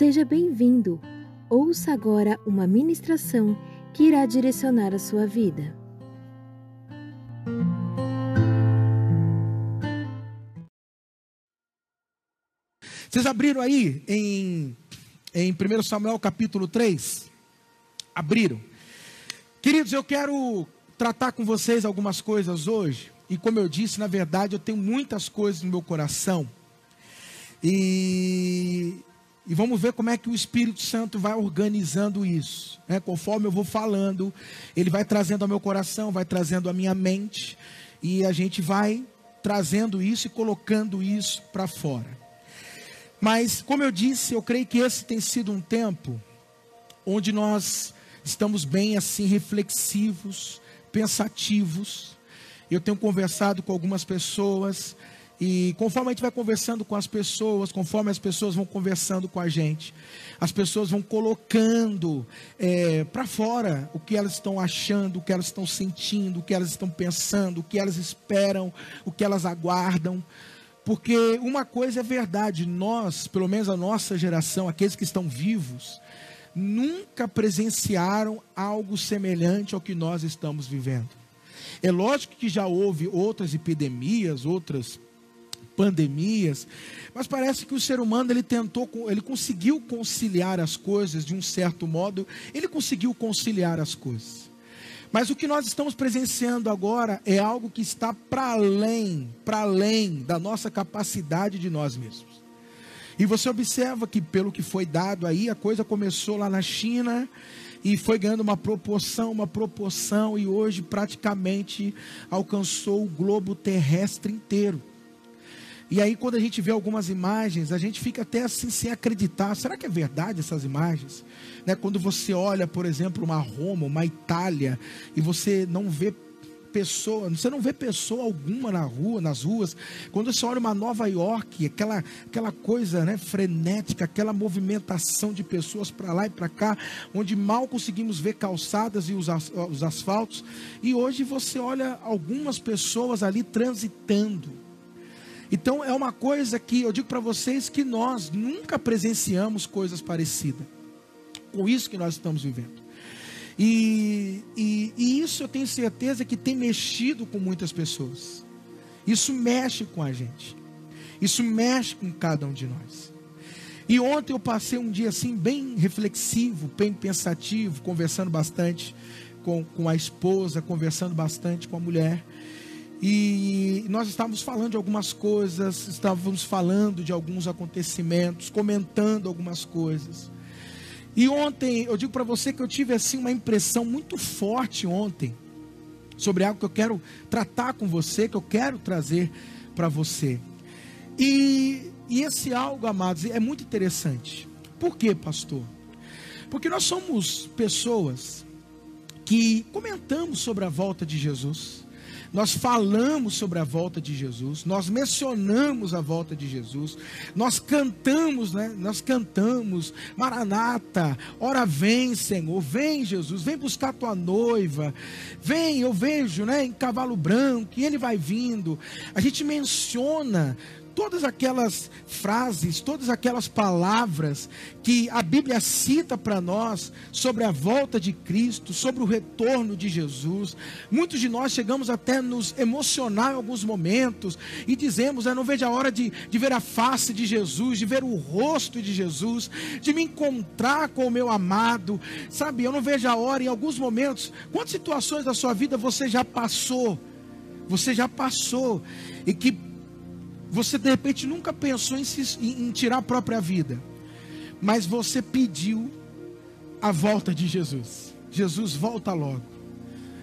Seja bem-vindo. Ouça agora uma ministração que irá direcionar a sua vida. Vocês abriram aí em, em 1 Samuel capítulo 3? Abriram. Queridos, eu quero tratar com vocês algumas coisas hoje. E como eu disse, na verdade, eu tenho muitas coisas no meu coração. E, e vamos ver como é que o Espírito Santo vai organizando isso. Né? Conforme eu vou falando, ele vai trazendo ao meu coração, vai trazendo à minha mente. E a gente vai trazendo isso e colocando isso para fora. Mas, como eu disse, eu creio que esse tem sido um tempo onde nós estamos bem assim reflexivos, pensativos. Eu tenho conversado com algumas pessoas e conforme a gente vai conversando com as pessoas, conforme as pessoas vão conversando com a gente, as pessoas vão colocando é, para fora o que elas estão achando, o que elas estão sentindo, o que elas estão pensando, o que elas esperam, o que elas aguardam. Porque uma coisa é verdade, nós, pelo menos a nossa geração, aqueles que estão vivos, nunca presenciaram algo semelhante ao que nós estamos vivendo. É lógico que já houve outras epidemias, outras pandemias, mas parece que o ser humano ele tentou, ele conseguiu conciliar as coisas de um certo modo, ele conseguiu conciliar as coisas. Mas o que nós estamos presenciando agora é algo que está para além, para além da nossa capacidade de nós mesmos. E você observa que pelo que foi dado aí, a coisa começou lá na China e foi ganhando uma proporção, uma proporção e hoje praticamente alcançou o globo terrestre inteiro. E aí, quando a gente vê algumas imagens, a gente fica até assim sem acreditar. Será que é verdade essas imagens? Né? Quando você olha, por exemplo, uma Roma, uma Itália, e você não vê pessoa, você não vê pessoa alguma na rua, nas ruas. Quando você olha uma Nova York, aquela, aquela coisa né, frenética, aquela movimentação de pessoas para lá e para cá, onde mal conseguimos ver calçadas e os, os asfaltos. E hoje você olha algumas pessoas ali transitando então é uma coisa que eu digo para vocês que nós nunca presenciamos coisas parecidas com isso que nós estamos vivendo. E, e, e, isso eu tenho certeza que tem mexido com muitas pessoas. Isso mexe com a gente. Isso mexe com cada um de nós. E ontem eu passei um dia assim, bem reflexivo, bem pensativo, conversando bastante com, com a esposa, conversando bastante com a mulher. E nós estávamos falando de algumas coisas, estávamos falando de alguns acontecimentos, comentando algumas coisas. E ontem, eu digo para você que eu tive assim uma impressão muito forte ontem sobre algo que eu quero tratar com você, que eu quero trazer para você. E, e esse algo, amados, é muito interessante. Por quê, pastor? Porque nós somos pessoas que comentamos sobre a volta de Jesus nós falamos sobre a volta de Jesus, nós mencionamos a volta de Jesus, nós cantamos, né? Nós cantamos, Maranata, ora vem, Senhor, vem Jesus, vem buscar tua noiva, vem, eu vejo, né, em cavalo branco, e ele vai vindo. A gente menciona todas aquelas frases, todas aquelas palavras que a Bíblia cita para nós sobre a volta de Cristo, sobre o retorno de Jesus. Muitos de nós chegamos até nos emocionar em alguns momentos e dizemos: Eu não vejo a hora de, de ver a face de Jesus, de ver o rosto de Jesus, de me encontrar com o meu amado. Sabe, eu não vejo a hora em alguns momentos. Quantas situações da sua vida você já passou? Você já passou e que você de repente nunca pensou em, se, em tirar a própria vida, mas você pediu a volta de Jesus. Jesus volta logo,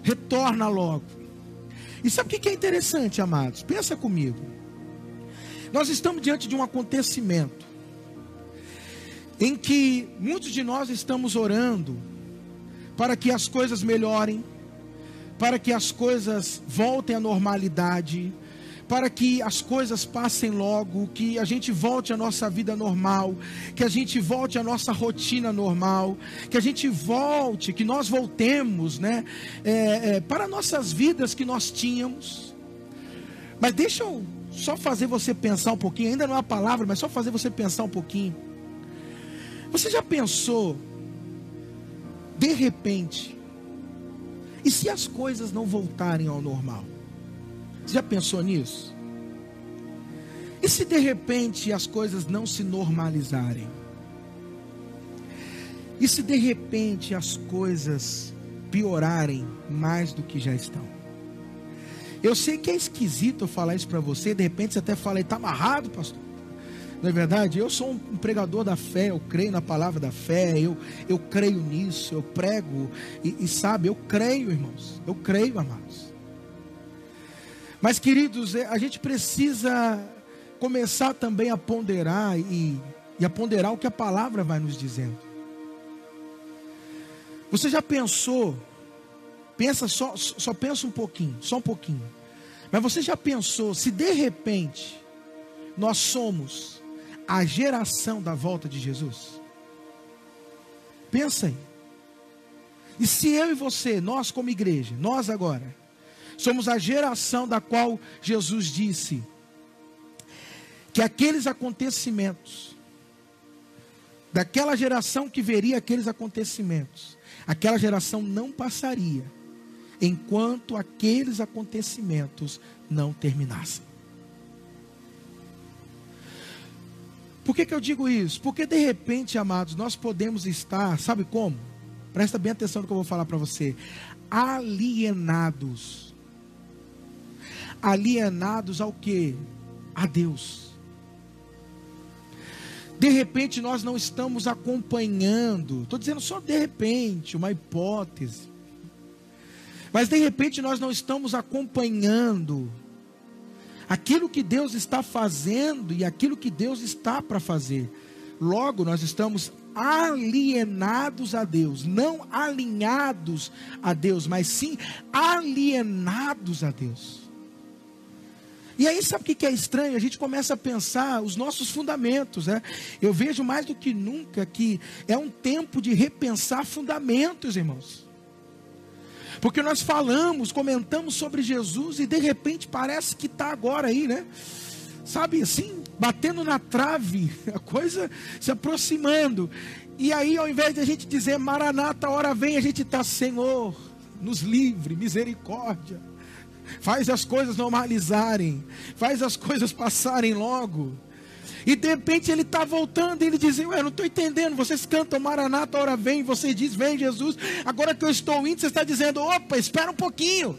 retorna logo. E sabe o que é interessante, amados? Pensa comigo. Nós estamos diante de um acontecimento em que muitos de nós estamos orando para que as coisas melhorem, para que as coisas voltem à normalidade, para que as coisas passem logo, que a gente volte à nossa vida normal, que a gente volte à nossa rotina normal, que a gente volte, que nós voltemos, né, é, é, para nossas vidas que nós tínhamos. Mas deixa eu só fazer você pensar um pouquinho, ainda não é a palavra, mas só fazer você pensar um pouquinho. Você já pensou, de repente, e se as coisas não voltarem ao normal? Já pensou nisso? E se de repente as coisas não se normalizarem? E se de repente as coisas piorarem mais do que já estão? Eu sei que é esquisito eu falar isso para você, de repente você até fala, está amarrado, pastor. Não é verdade? Eu sou um pregador da fé, eu creio na palavra da fé, eu, eu creio nisso, eu prego, e, e sabe, eu creio, irmãos, eu creio, amados. Mas, queridos, é, a gente precisa começar também a ponderar e, e a ponderar o que a palavra vai nos dizendo. Você já pensou? Pensa só, só pensa um pouquinho, só um pouquinho. Mas você já pensou se de repente nós somos a geração da volta de Jesus? Pensa aí. E se eu e você, nós como igreja, nós agora, somos a geração da qual Jesus disse que aqueles acontecimentos, daquela geração que veria aqueles acontecimentos, aquela geração não passaria enquanto aqueles acontecimentos não terminassem. Por que, que eu digo isso? Porque de repente, amados, nós podemos estar, sabe como? Presta bem atenção no que eu vou falar para você. Alienados. Alienados ao que? A Deus. De repente nós não estamos acompanhando, estou dizendo só de repente, uma hipótese. Mas de repente nós não estamos acompanhando aquilo que Deus está fazendo e aquilo que Deus está para fazer. Logo, nós estamos alienados a Deus, não alinhados a Deus, mas sim alienados a Deus. E aí, sabe o que é estranho? A gente começa a pensar os nossos fundamentos. Né? Eu vejo mais do que nunca que é um tempo de repensar fundamentos, irmãos. Porque nós falamos, comentamos sobre Jesus e de repente parece que está agora aí, né? Sabe assim, batendo na trave, a coisa se aproximando. E aí, ao invés de a gente dizer Maranata, hora vem, a gente está, Senhor, nos livre, misericórdia. Faz as coisas normalizarem, faz as coisas passarem logo. E de repente ele está voltando e ele diz: Eu não estou entendendo. Vocês cantam Maranata, hora vem. Você diz: Vem Jesus. Agora que eu estou indo, você está dizendo: Opa, espera um pouquinho.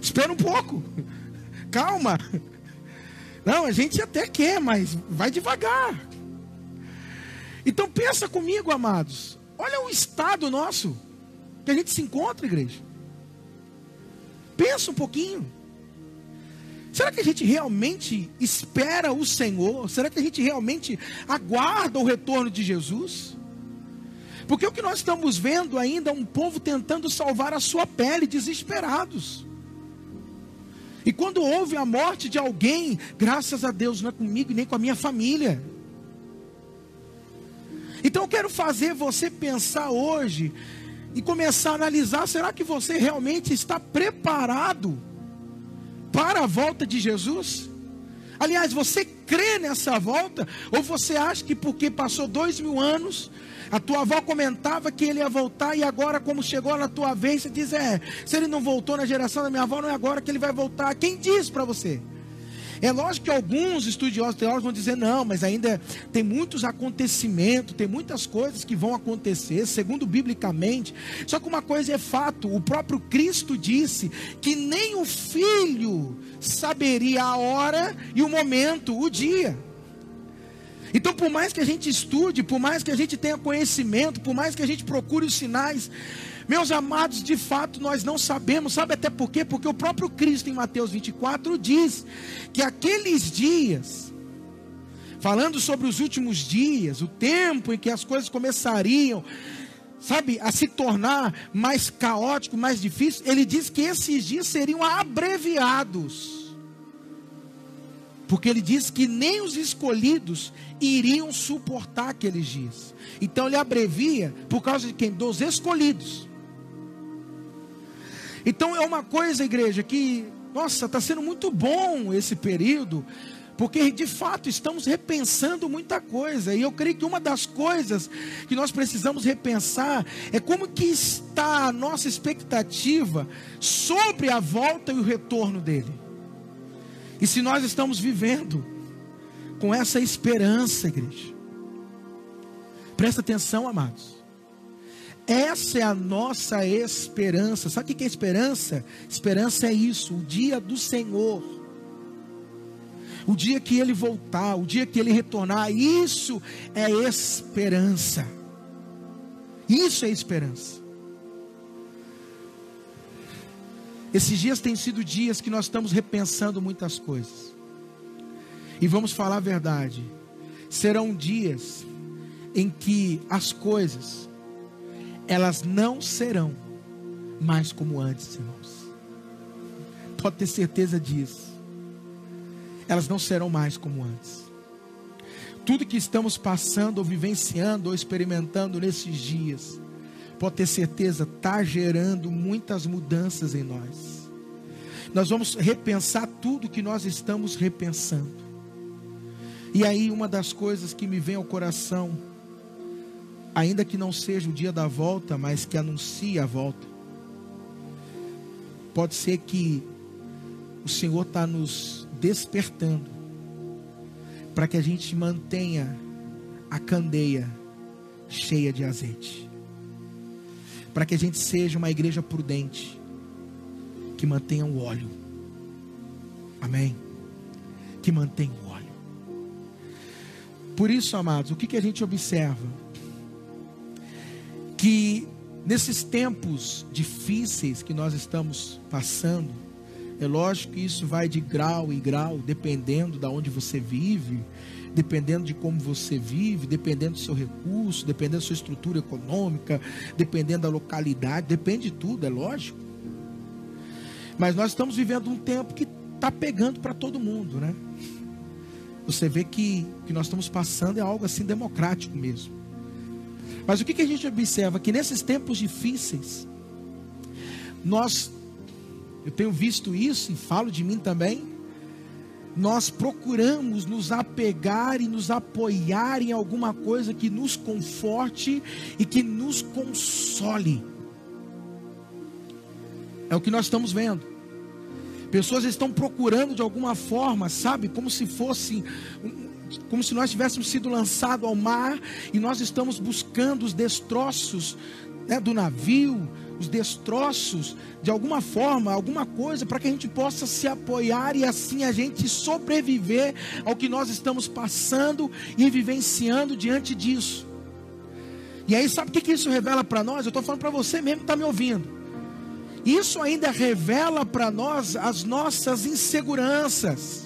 Espera um pouco. Calma. Não, a gente até quer, mas vai devagar. Então pensa comigo, amados. Olha o estado nosso que a gente se encontra, igreja. Pensa um pouquinho. Será que a gente realmente espera o Senhor? Será que a gente realmente aguarda o retorno de Jesus? Porque o que nós estamos vendo ainda é um povo tentando salvar a sua pele, desesperados. E quando houve a morte de alguém, graças a Deus, não é comigo nem com a minha família. Então eu quero fazer você pensar hoje e começar a analisar: será que você realmente está preparado para a volta de Jesus? Aliás, você crê nessa volta? Ou você acha que porque passou dois mil anos, a tua avó comentava que ele ia voltar e agora, como chegou na tua vez, você diz: é, se ele não voltou na geração da minha avó, não é agora que ele vai voltar. Quem diz para você? É lógico que alguns estudiosos teólogos vão dizer, não, mas ainda tem muitos acontecimentos, tem muitas coisas que vão acontecer, segundo biblicamente. Só que uma coisa é fato: o próprio Cristo disse que nem o filho saberia a hora e o momento, o dia. Então, por mais que a gente estude, por mais que a gente tenha conhecimento, por mais que a gente procure os sinais, meus amados, de fato nós não sabemos, sabe até por quê? Porque o próprio Cristo em Mateus 24 diz que aqueles dias, falando sobre os últimos dias, o tempo em que as coisas começariam, sabe, a se tornar mais caótico, mais difícil, ele diz que esses dias seriam abreviados. Porque ele diz que nem os escolhidos iriam suportar aqueles dias. Então ele abrevia por causa de quem? Dos escolhidos. Então é uma coisa, igreja, que, nossa, está sendo muito bom esse período, Porque de fato estamos repensando muita coisa. E eu creio que uma das coisas que nós precisamos repensar é como que está a nossa expectativa sobre a volta e o retorno dele. E se nós estamos vivendo com essa esperança, igreja. Presta atenção, amados. Essa é a nossa esperança. Sabe o que é esperança? Esperança é isso, o dia do Senhor o dia que ele voltar, o dia que ele retornar, isso é esperança. Isso é esperança. Esses dias têm sido dias que nós estamos repensando muitas coisas. E vamos falar a verdade. Serão dias em que as coisas elas não serão mais como antes, irmãos. Pode ter certeza disso elas não serão mais como antes. Tudo que estamos passando, ou vivenciando, ou experimentando nesses dias, pode ter certeza, está gerando muitas mudanças em nós. Nós vamos repensar tudo que nós estamos repensando. E aí, uma das coisas que me vem ao coração, ainda que não seja o dia da volta, mas que anuncie a volta, pode ser que o Senhor está nos despertando para que a gente mantenha a candeia cheia de azeite. Para que a gente seja uma igreja prudente que mantenha o óleo. Amém. Que mantenha o óleo. Por isso, amados, o que, que a gente observa? Que nesses tempos difíceis que nós estamos passando, é lógico que isso vai de grau em grau, dependendo de onde você vive, dependendo de como você vive, dependendo do seu recurso, dependendo da sua estrutura econômica, dependendo da localidade, depende de tudo, é lógico. Mas nós estamos vivendo um tempo que está pegando para todo mundo, né? Você vê que o que nós estamos passando é algo assim democrático mesmo. Mas o que, que a gente observa? Que nesses tempos difíceis, nós eu tenho visto isso e falo de mim também. Nós procuramos nos apegar e nos apoiar em alguma coisa que nos conforte e que nos console. É o que nós estamos vendo. Pessoas estão procurando de alguma forma, sabe, como se fosse como se nós tivéssemos sido lançados ao mar e nós estamos buscando os destroços né, do navio, os destroços de alguma forma, alguma coisa, para que a gente possa se apoiar e assim a gente sobreviver ao que nós estamos passando e vivenciando diante disso. E aí, sabe o que, que isso revela para nós? Eu estou falando para você mesmo que está me ouvindo. Isso ainda revela para nós as nossas inseguranças.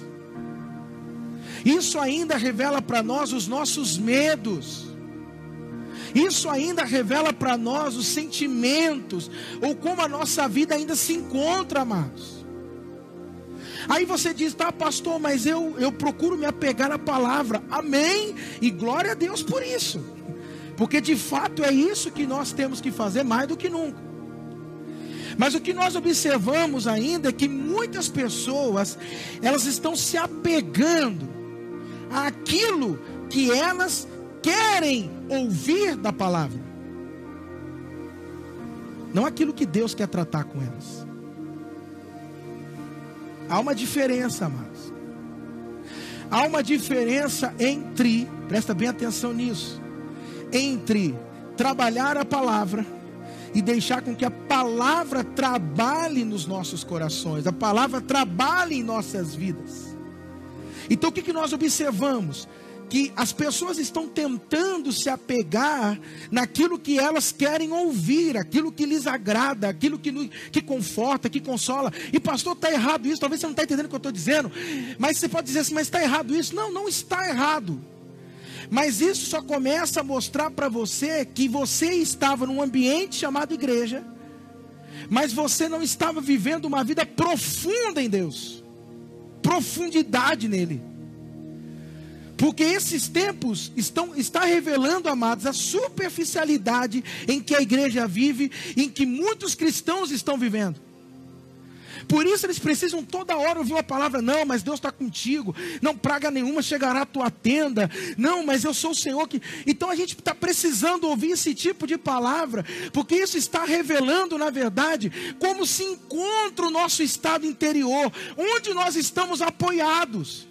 Isso ainda revela para nós os nossos medos. Isso ainda revela para nós os sentimentos, ou como a nossa vida ainda se encontra, amados. Aí você diz, tá, pastor, mas eu, eu procuro me apegar à palavra. Amém. E glória a Deus por isso. Porque de fato é isso que nós temos que fazer mais do que nunca. Mas o que nós observamos ainda é que muitas pessoas, elas estão se apegando àquilo que elas querem ouvir da palavra, não aquilo que Deus quer tratar com elas. Há uma diferença, amados. Há uma diferença entre, presta bem atenção nisso, entre trabalhar a palavra e deixar com que a palavra trabalhe nos nossos corações, a palavra trabalhe em nossas vidas. Então o que, que nós observamos? que as pessoas estão tentando se apegar naquilo que elas querem ouvir, aquilo que lhes agrada, aquilo que, que conforta, que consola. E pastor, está errado isso, talvez você não está entendendo o que eu estou dizendo, mas você pode dizer assim, mas está errado isso. Não, não está errado. Mas isso só começa a mostrar para você que você estava num ambiente chamado igreja, mas você não estava vivendo uma vida profunda em Deus, profundidade nele. Porque esses tempos estão está revelando, amados, a superficialidade em que a igreja vive, em que muitos cristãos estão vivendo. Por isso eles precisam toda hora ouvir uma palavra: não, mas Deus está contigo, não praga nenhuma chegará à tua tenda, não, mas eu sou o Senhor que. Então a gente está precisando ouvir esse tipo de palavra, porque isso está revelando, na verdade, como se encontra o nosso estado interior, onde nós estamos apoiados.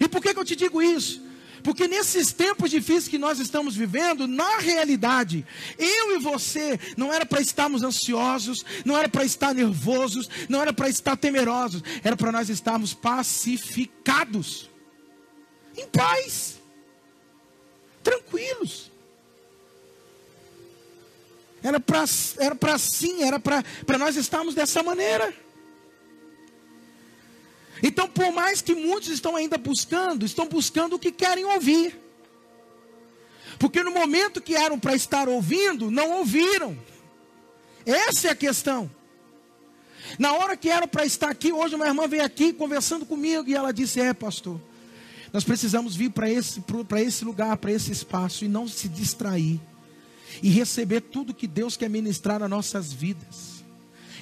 E por que, que eu te digo isso? Porque nesses tempos difíceis que nós estamos vivendo, na realidade, eu e você não era para estarmos ansiosos, não era para estar nervosos, não era para estar temerosos, era para nós estarmos pacificados, em paz, tranquilos. Era para era para sim, era para nós estarmos dessa maneira. Então, por mais que muitos estão ainda buscando, estão buscando o que querem ouvir. Porque no momento que eram para estar ouvindo, não ouviram. Essa é a questão. Na hora que eram para estar aqui, hoje uma irmã veio aqui conversando comigo e ela disse: É, pastor, nós precisamos vir para esse, esse lugar, para esse espaço e não se distrair e receber tudo que Deus quer ministrar nas nossas vidas.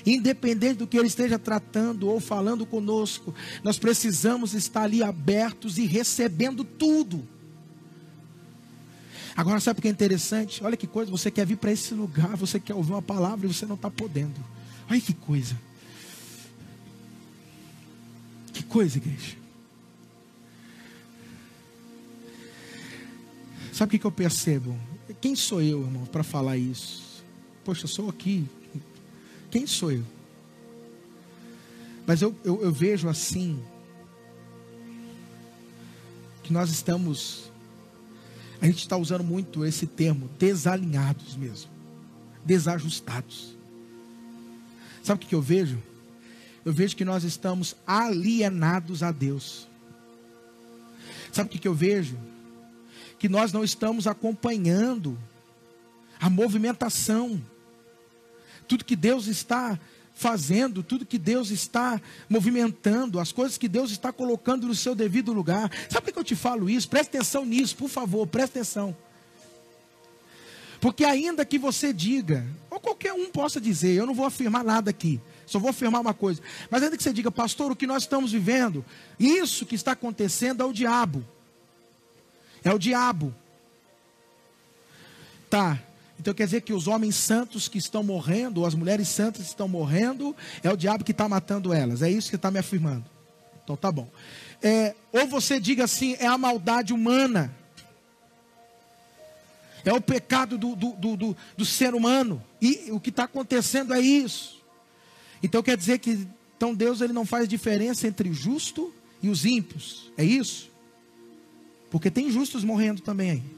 Independente do que Ele esteja tratando ou falando conosco, nós precisamos estar ali abertos e recebendo tudo. Agora, sabe o que é interessante? Olha que coisa, você quer vir para esse lugar, você quer ouvir uma palavra e você não está podendo. Olha que coisa. Que coisa, igreja. Sabe o que eu percebo? Quem sou eu, irmão, para falar isso? Poxa, eu sou aqui, quem sou eu? Mas eu, eu, eu vejo assim, que nós estamos, a gente está usando muito esse termo, desalinhados mesmo, desajustados. Sabe o que eu vejo? Eu vejo que nós estamos alienados a Deus. Sabe o que eu vejo? Que nós não estamos acompanhando a movimentação tudo que Deus está fazendo, tudo que Deus está movimentando, as coisas que Deus está colocando no seu devido lugar. Sabe por que eu te falo isso? Preste atenção nisso, por favor, preste atenção. Porque ainda que você diga, ou qualquer um possa dizer, eu não vou afirmar nada aqui, só vou afirmar uma coisa, mas ainda que você diga, pastor, o que nós estamos vivendo, isso que está acontecendo é o diabo. É o diabo. Tá, então quer dizer que os homens santos que estão morrendo, ou as mulheres santas que estão morrendo, é o diabo que está matando elas. É isso que está me afirmando. Então tá bom. É, ou você diga assim, é a maldade humana. É o pecado do, do, do, do, do ser humano. E o que está acontecendo é isso. Então quer dizer que então Deus ele não faz diferença entre o justo e os ímpios. É isso? Porque tem justos morrendo também aí.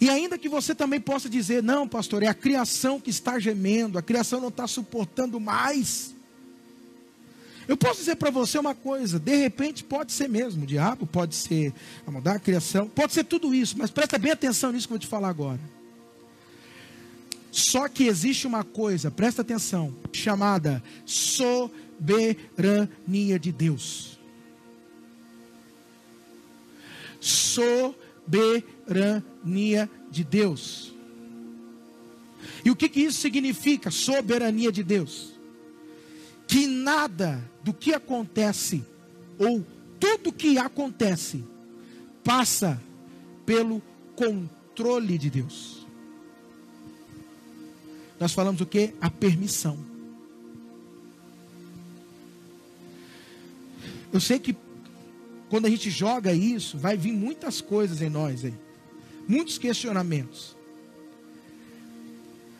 E ainda que você também possa dizer, não, pastor, é a criação que está gemendo, a criação não está suportando mais. Eu posso dizer para você uma coisa, de repente pode ser mesmo, o diabo pode ser a mudar a criação, pode ser tudo isso, mas presta bem atenção nisso que eu vou te falar agora. Só que existe uma coisa, presta atenção, chamada soberania de Deus. Soberania soberania de Deus. E o que, que isso significa? Soberania de Deus. Que nada do que acontece, ou tudo que acontece, passa pelo controle de Deus. Nós falamos o que? A permissão. Eu sei que quando a gente joga isso, vai vir muitas coisas em nós aí muitos questionamentos.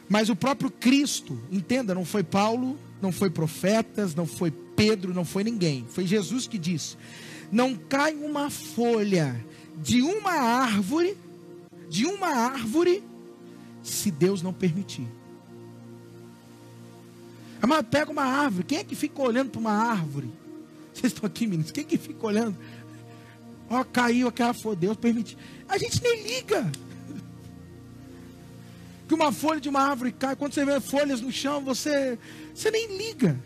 Mas o próprio Cristo, entenda, não foi Paulo, não foi profetas, não foi Pedro, não foi ninguém. Foi Jesus que disse: Não cai uma folha de uma árvore, de uma árvore, se Deus não permitir. Mas pega uma árvore, quem é que fica olhando para uma árvore? Vocês estão aqui, meninos, quem é que fica olhando? Ó, caiu aquela folha, Deus permitiu. A gente nem liga. Que uma folha de uma árvore cai, quando você vê folhas no chão, você, você nem liga.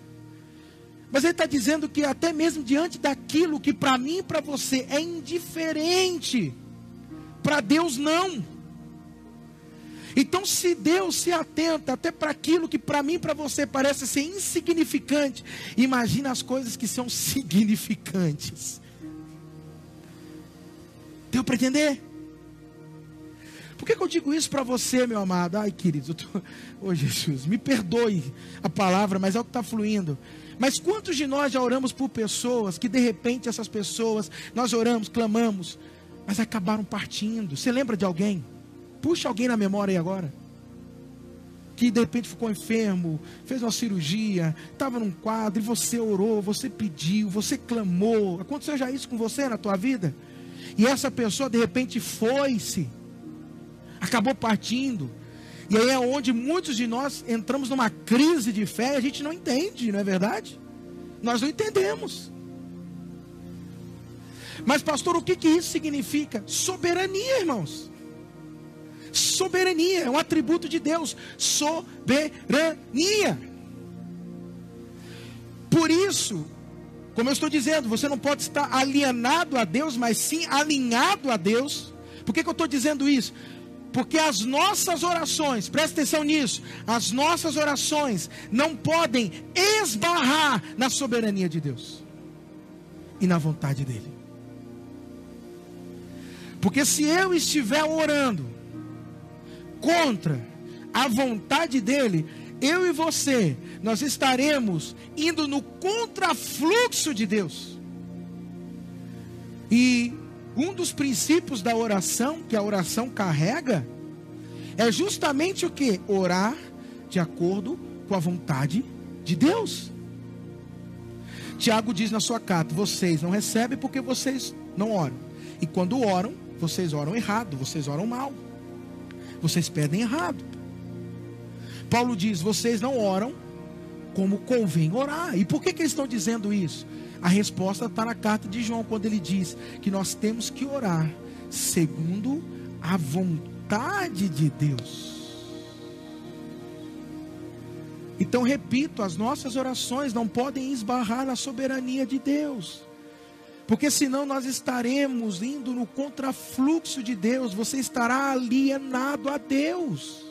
Mas ele está dizendo que até mesmo diante daquilo que para mim e para você é indiferente, para Deus não. Então, se Deus se atenta até para aquilo que para mim, para você parece ser insignificante, imagina as coisas que são significantes. Deu para entender? Por que, que, eu digo isso para você, meu amado? Ai, querido, tô... oh, Jesus, me perdoe a palavra, mas é o que está fluindo. Mas quantos de nós já oramos por pessoas que de repente essas pessoas, nós oramos, clamamos, mas acabaram partindo? Você lembra de alguém? Puxa alguém na memória aí agora. Que de repente ficou enfermo, fez uma cirurgia, estava num quadro e você orou, você pediu, você clamou. Aconteceu já isso com você na tua vida? E essa pessoa de repente foi-se, acabou partindo. E aí é onde muitos de nós entramos numa crise de fé e a gente não entende, não é verdade? Nós não entendemos. Mas, pastor, o que, que isso significa? Soberania, irmãos. Soberania é um atributo de Deus. Soberania. Por isso, como eu estou dizendo, você não pode estar alienado a Deus, mas sim alinhado a Deus. Por que, que eu estou dizendo isso? Porque as nossas orações, presta atenção nisso, as nossas orações não podem esbarrar na soberania de Deus e na vontade dEle. Porque se eu estiver orando contra a vontade dEle, eu e você, nós estaremos indo no contrafluxo de Deus. E um dos princípios da oração, que a oração carrega, é justamente o que? Orar de acordo com a vontade de Deus. Tiago diz na sua carta: vocês não recebem porque vocês não oram. E quando oram, vocês oram errado, vocês oram mal. Vocês pedem errado. Paulo diz: vocês não oram como convém orar. E por que, que eles estão dizendo isso? A resposta está na carta de João, quando ele diz que nós temos que orar segundo a vontade de Deus. Então, repito, as nossas orações não podem esbarrar na soberania de Deus. Porque senão nós estaremos indo no contrafluxo de Deus, você estará alienado a Deus.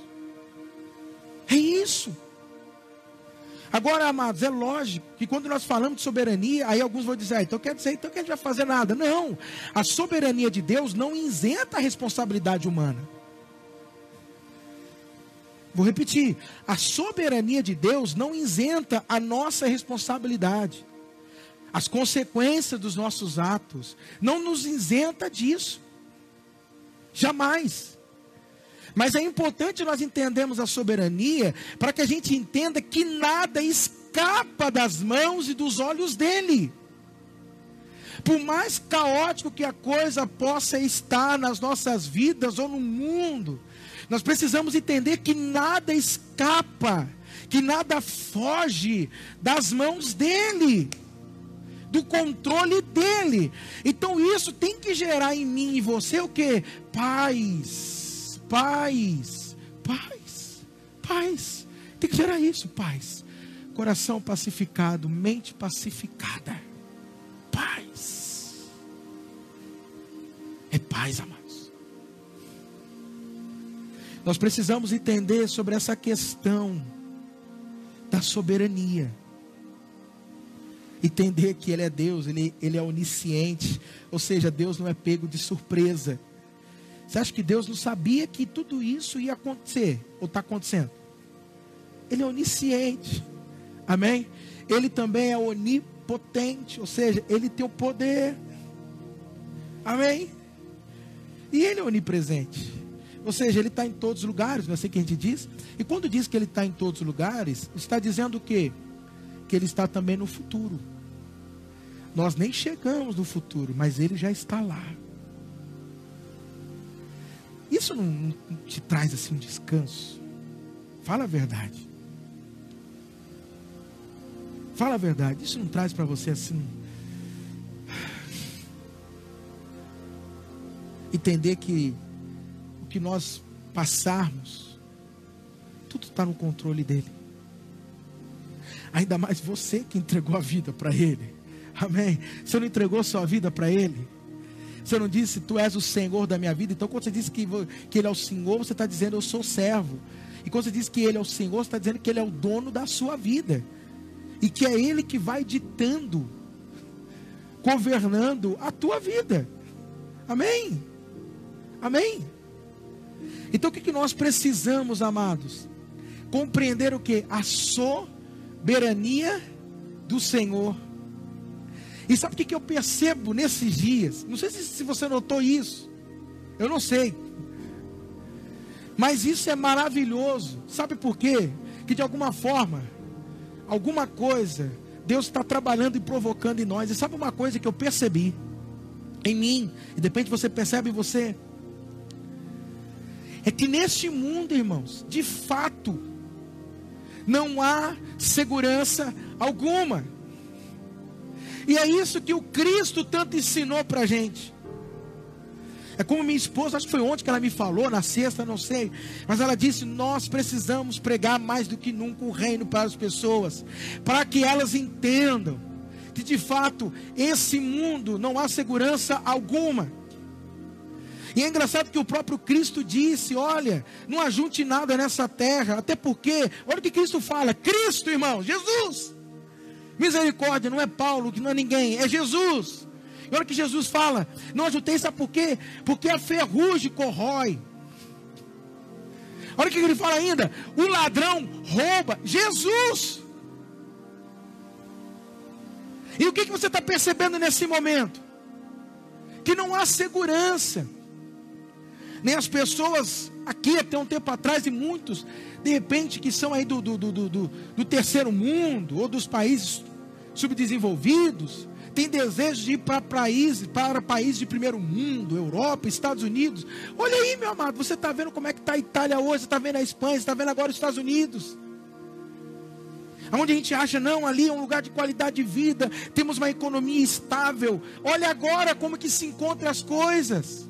É isso. Agora, amados, é lógico que quando nós falamos de soberania, aí alguns vão dizer, ah, então quer dizer então que a gente vai fazer nada. Não. A soberania de Deus não isenta a responsabilidade humana. Vou repetir. A soberania de Deus não isenta a nossa responsabilidade. As consequências dos nossos atos não nos isenta disso. Jamais. Mas é importante nós entendermos a soberania para que a gente entenda que nada escapa das mãos e dos olhos dele. Por mais caótico que a coisa possa estar nas nossas vidas ou no mundo, nós precisamos entender que nada escapa, que nada foge das mãos dele, do controle dele. Então isso tem que gerar em mim e você o que? Paz paz, paz, paz. Tem que gerar isso, paz. Coração pacificado, mente pacificada, paz. É paz, amados. Nós precisamos entender sobre essa questão da soberania. Entender que Ele é Deus, Ele, Ele é onisciente, ou seja, Deus não é pego de surpresa. Você acha que Deus não sabia que tudo isso ia acontecer? Ou está acontecendo? Ele é onisciente. Amém? Ele também é onipotente. Ou seja, ele tem o poder. Amém? E ele é onipresente. Ou seja, ele está em todos os lugares, não é assim que a gente diz? E quando diz que ele está em todos os lugares, está dizendo o quê? Que ele está também no futuro. Nós nem chegamos no futuro, mas ele já está lá. Isso não, te traz assim um descanso? Fala a verdade. Fala a verdade. Isso não traz para você assim. Entender que o que nós passarmos, tudo está no controle dele. Ainda mais você que entregou a vida para ele. Amém. Você não entregou sua vida para ele. Você não disse, Tu és o Senhor da minha vida? Então, quando você diz que, que Ele é o Senhor, você está dizendo, Eu sou servo. E quando você diz que Ele é o Senhor, você está dizendo que Ele é o dono da sua vida. E que é Ele que vai ditando, governando a tua vida. Amém? Amém? Então o que, que nós precisamos, amados? Compreender o que? A soberania do Senhor. E sabe o que, eu percebo nesses dias? Não sei se, se você notou isso. Eu não sei. Mas isso é maravilhoso. Sabe por quê? Que de alguma forma, alguma coisa, Deus está trabalhando e provocando em nós. E sabe uma coisa que eu percebi em mim, e de repente você percebe você, é que neste mundo, irmãos, de fato, não há segurança alguma. E é isso que o Cristo tanto ensinou para a gente. É como minha esposa, acho que foi ontem que ela me falou, na sexta, não sei. Mas ela disse: Nós precisamos pregar mais do que nunca o reino para as pessoas, para que elas entendam que de fato esse mundo não há segurança alguma. E é engraçado que o próprio Cristo disse: Olha, não ajunte nada nessa terra, até porque, olha o que Cristo fala: Cristo, irmão, Jesus. Misericórdia, não é Paulo, que não é ninguém, é Jesus. E olha que Jesus fala: Não ajuntei, sabe por quê? Porque a ferrugem corrói. Olha o que ele fala ainda: O ladrão rouba. Jesus. E o que, que você está percebendo nesse momento? Que não há segurança. Nem as pessoas aqui até um tempo atrás, e muitos, de repente, que são aí do, do, do, do, do terceiro mundo, ou dos países subdesenvolvidos, tem desejo de ir para países, para países de primeiro mundo, Europa, Estados Unidos. Olha aí, meu amado, você está vendo como é que está a Itália hoje, você está vendo a Espanha, você está vendo agora os Estados Unidos. Onde a gente acha, não, ali é um lugar de qualidade de vida, temos uma economia estável. Olha agora como que se encontram as coisas.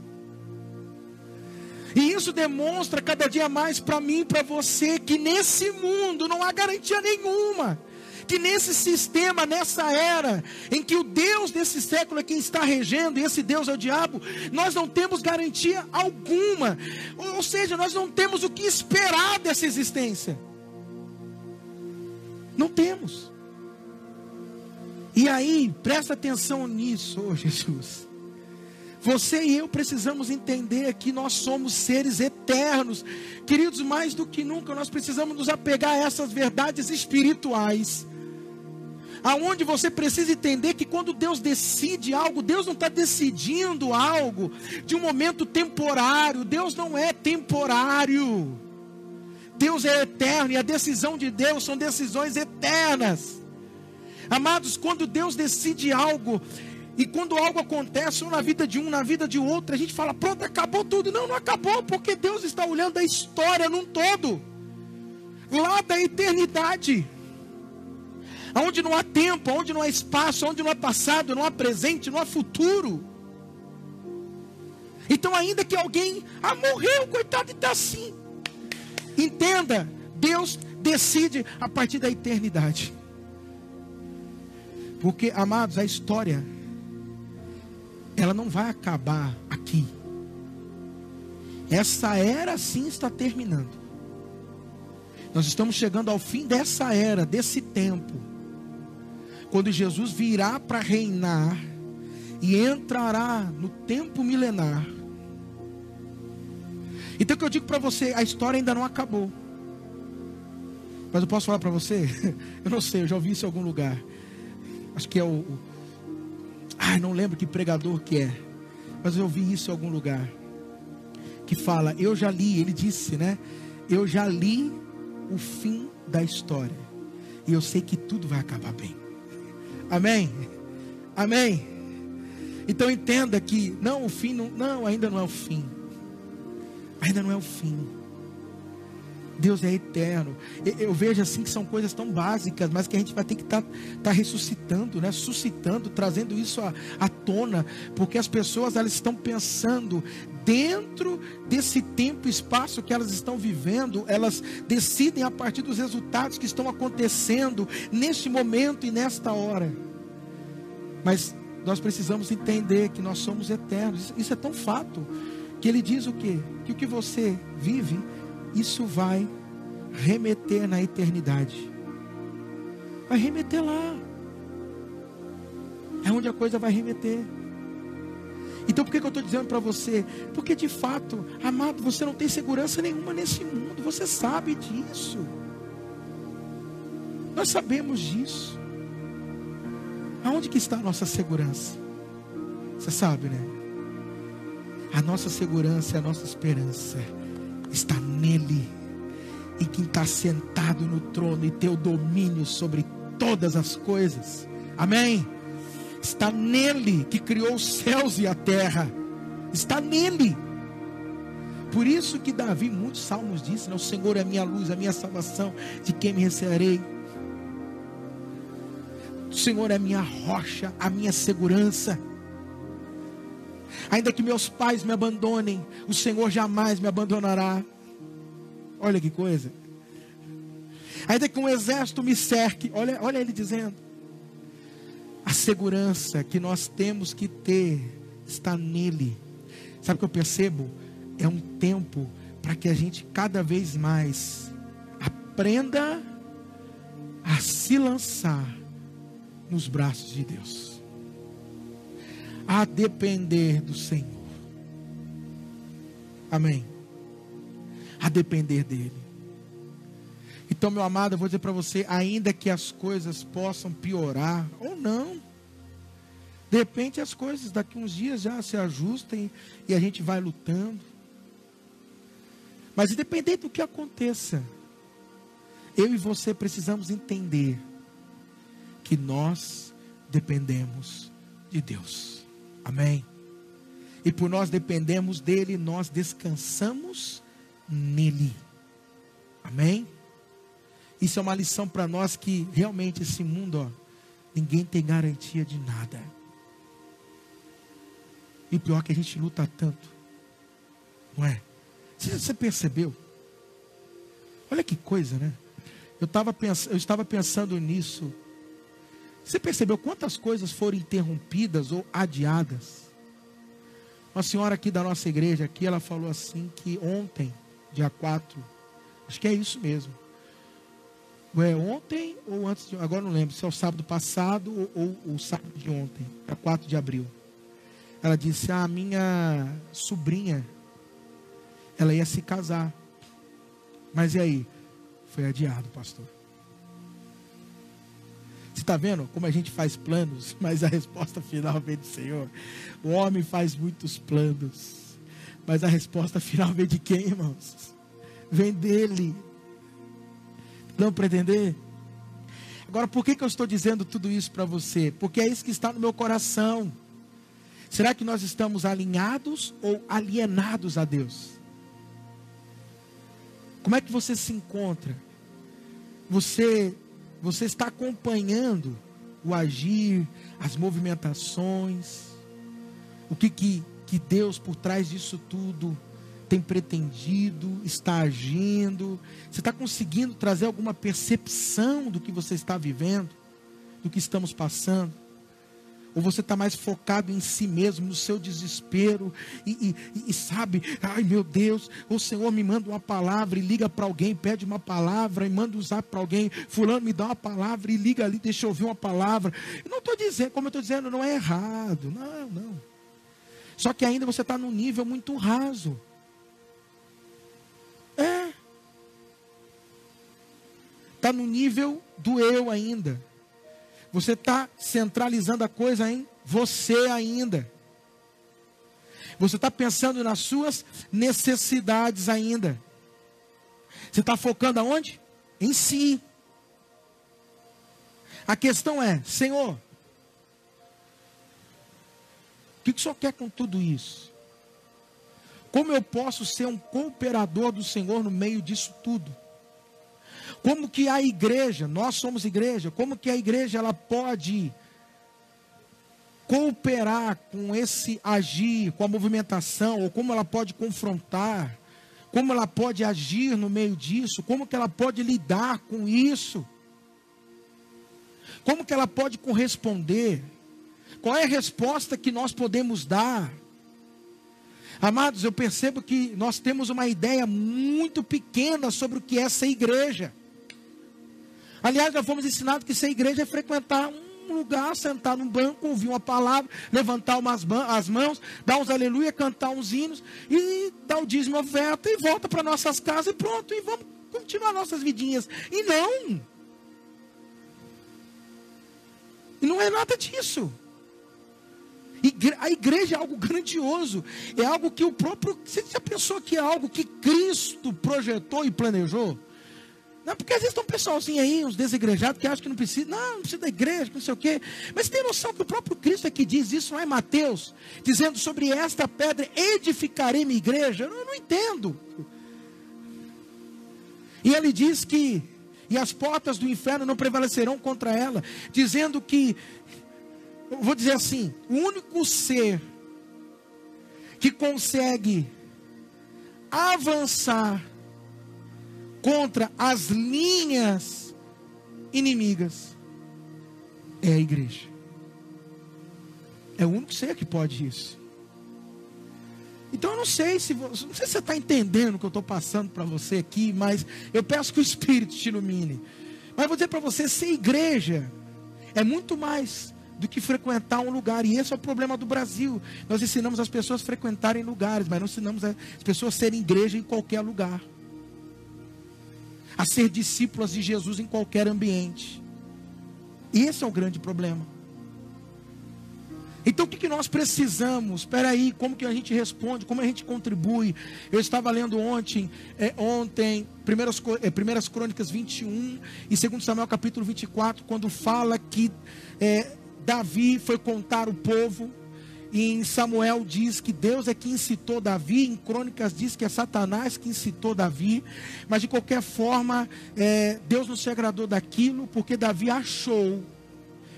E isso demonstra cada dia mais para mim e para você que nesse mundo não há garantia nenhuma. Que nesse sistema, nessa era, em que o Deus desse século é quem está regendo, e esse Deus é o diabo, nós não temos garantia alguma. Ou seja, nós não temos o que esperar dessa existência. Não temos. E aí, presta atenção nisso, oh Jesus. Você e eu precisamos entender que nós somos seres eternos. Queridos, mais do que nunca, nós precisamos nos apegar a essas verdades espirituais. Aonde você precisa entender que quando Deus decide algo, Deus não está decidindo algo de um momento temporário. Deus não é temporário. Deus é eterno e a decisão de Deus são decisões eternas. Amados, quando Deus decide algo, e quando algo acontece, ou na vida de um, na vida de outro, a gente fala, pronto, acabou tudo. Não, não acabou, porque Deus está olhando a história num todo, lá da eternidade, onde não há tempo, onde não há espaço, onde não há passado, não há presente, não há futuro. Então, ainda que alguém, ah, morreu, coitado, e está assim. Entenda, Deus decide a partir da eternidade. Porque, amados, a história ela não vai acabar aqui. Essa era sim está terminando. Nós estamos chegando ao fim dessa era, desse tempo. Quando Jesus virá para reinar e entrará no tempo milenar. Então o que eu digo para você, a história ainda não acabou. Mas eu posso falar para você? Eu não sei, eu já ouvi isso em algum lugar. Acho que é o, Ai, não lembro que pregador que é. Mas eu ouvi isso em algum lugar. Que fala, eu já li, ele disse, né? Eu já li o fim da história. E eu sei que tudo vai acabar bem. Amém? Amém? Então entenda que não, o fim não, não, ainda não é o fim. Ainda não é o fim. Deus é eterno. Eu vejo assim que são coisas tão básicas, mas que a gente vai ter que estar tá, tá ressuscitando, né? suscitando, trazendo isso à, à tona, porque as pessoas elas estão pensando dentro desse tempo e espaço que elas estão vivendo, elas decidem a partir dos resultados que estão acontecendo neste momento e nesta hora. Mas nós precisamos entender que nós somos eternos. Isso é tão fato que ele diz o quê? Que o que você vive, isso vai remeter na eternidade. Vai remeter lá. É onde a coisa vai remeter. Então por que, que eu estou dizendo para você? Porque de fato, amado, você não tem segurança nenhuma nesse mundo. Você sabe disso. Nós sabemos disso. Aonde que está a nossa segurança? Você sabe, né? A nossa segurança, a nossa esperança está nele. E quem está sentado no trono e tem o domínio sobre todas as coisas. Amém? Está nele que criou os céus e a terra. Está nele. Por isso que Davi, muitos salmos disse, o Senhor é a minha luz, a minha salvação, de quem me recearei? O Senhor é a minha rocha, a minha segurança. Ainda que meus pais me abandonem, o Senhor jamais me abandonará. Olha que coisa. Ainda que um exército me cerque, olha, olha ele dizendo. A segurança que nós temos que ter está nele. Sabe o que eu percebo? É um tempo para que a gente cada vez mais aprenda a se lançar nos braços de Deus, a depender do Senhor. Amém. A depender dEle. Então, meu amado, eu vou dizer para você: ainda que as coisas possam piorar ou não, de repente as coisas daqui uns dias já se ajustem e a gente vai lutando. Mas independente do que aconteça, eu e você precisamos entender que nós dependemos de Deus. Amém? E por nós dependemos dele, nós descansamos nele. Amém? Isso é uma lição para nós que realmente esse mundo, ó, ninguém tem garantia de nada. E pior é que a gente luta tanto. Não é? Você percebeu? Olha que coisa, né? Eu, tava pens eu estava pensando nisso você percebeu quantas coisas foram interrompidas ou adiadas? Uma senhora aqui da nossa igreja, aqui, ela falou assim que ontem, dia 4, acho que é isso mesmo. É ontem ou antes de. Agora não lembro se é o sábado passado ou, ou o sábado de ontem, dia 4 de abril. Ela disse: A ah, minha sobrinha, ela ia se casar. Mas e aí? Foi adiado, pastor. Você está vendo como a gente faz planos, mas a resposta final vem do Senhor. O homem faz muitos planos, mas a resposta final vem de quem, irmãos? Vem dele. Não pretender? Agora, por que, que eu estou dizendo tudo isso para você? Porque é isso que está no meu coração. Será que nós estamos alinhados ou alienados a Deus? Como é que você se encontra? Você você está acompanhando o agir, as movimentações, o que, que, que Deus por trás disso tudo tem pretendido, está agindo. Você está conseguindo trazer alguma percepção do que você está vivendo, do que estamos passando? Ou você está mais focado em si mesmo, no seu desespero, e, e, e, sabe, ai meu Deus, o Senhor me manda uma palavra e liga para alguém, pede uma palavra e manda usar para alguém, fulano me dá uma palavra e liga ali, deixa eu ouvir uma palavra. Não estou dizendo, como eu estou dizendo, não é errado, não, não. Só que ainda você está num nível muito raso. É. Está no nível do eu ainda. Você está centralizando a coisa em você ainda. Você está pensando nas suas necessidades ainda. Você está focando aonde? Em si. A questão é, Senhor, o que, que o Senhor quer com tudo isso? Como eu posso ser um cooperador do Senhor no meio disso tudo? Como que a igreja, nós somos igreja, como que a igreja ela pode cooperar com esse agir, com a movimentação, ou como ela pode confrontar, como ela pode agir no meio disso, como que ela pode lidar com isso? Como que ela pode corresponder? qual é a resposta que nós podemos dar? Amados, eu percebo que nós temos uma ideia muito pequena sobre o que é ser igreja. Aliás, nós fomos ensinados que ser igreja é frequentar um lugar, sentar num banco, ouvir uma palavra, levantar umas as mãos, dar uns aleluia, cantar uns hinos e dar o dízimo oferta e volta para nossas casas e pronto, e vamos continuar nossas vidinhas. E não. E não é nada disso. A igreja é algo grandioso, é algo que o próprio. Você já pensou que é algo que Cristo projetou e planejou? Não, porque às vezes tem um pessoalzinho aí, uns desigrejados, que acham que não precisa, não, não precisa da igreja, não sei o quê. Mas tem noção que o próprio Cristo é que diz isso, não é Mateus, dizendo sobre esta pedra edificarei minha igreja? Eu não entendo. E ele diz que, e as portas do inferno não prevalecerão contra ela, dizendo que, vou dizer assim, o único ser que consegue avançar contra as linhas inimigas é a igreja. É o único ser que pode isso. Então eu não sei se você, não sei se você está entendendo o que eu estou passando para você aqui, mas eu peço que o Espírito te ilumine. Mas vou dizer para você, ser igreja é muito mais do que frequentar um lugar. E esse é o problema do Brasil. Nós ensinamos as pessoas a frequentarem lugares, mas não ensinamos as pessoas a serem igreja em qualquer lugar a ser discípulas de Jesus em qualquer ambiente. E esse é o grande problema. Então o que, que nós precisamos? Espera aí, como que a gente responde? Como a gente contribui? Eu estava lendo ontem, é, ontem, primeiras, é, primeiras Crônicas 21 e 2 Samuel capítulo 24, quando fala que é, Davi foi contar o povo em Samuel diz que Deus é que incitou Davi, em Crônicas diz que é Satanás que incitou Davi, mas de qualquer forma, é, Deus não se agradou daquilo, porque Davi achou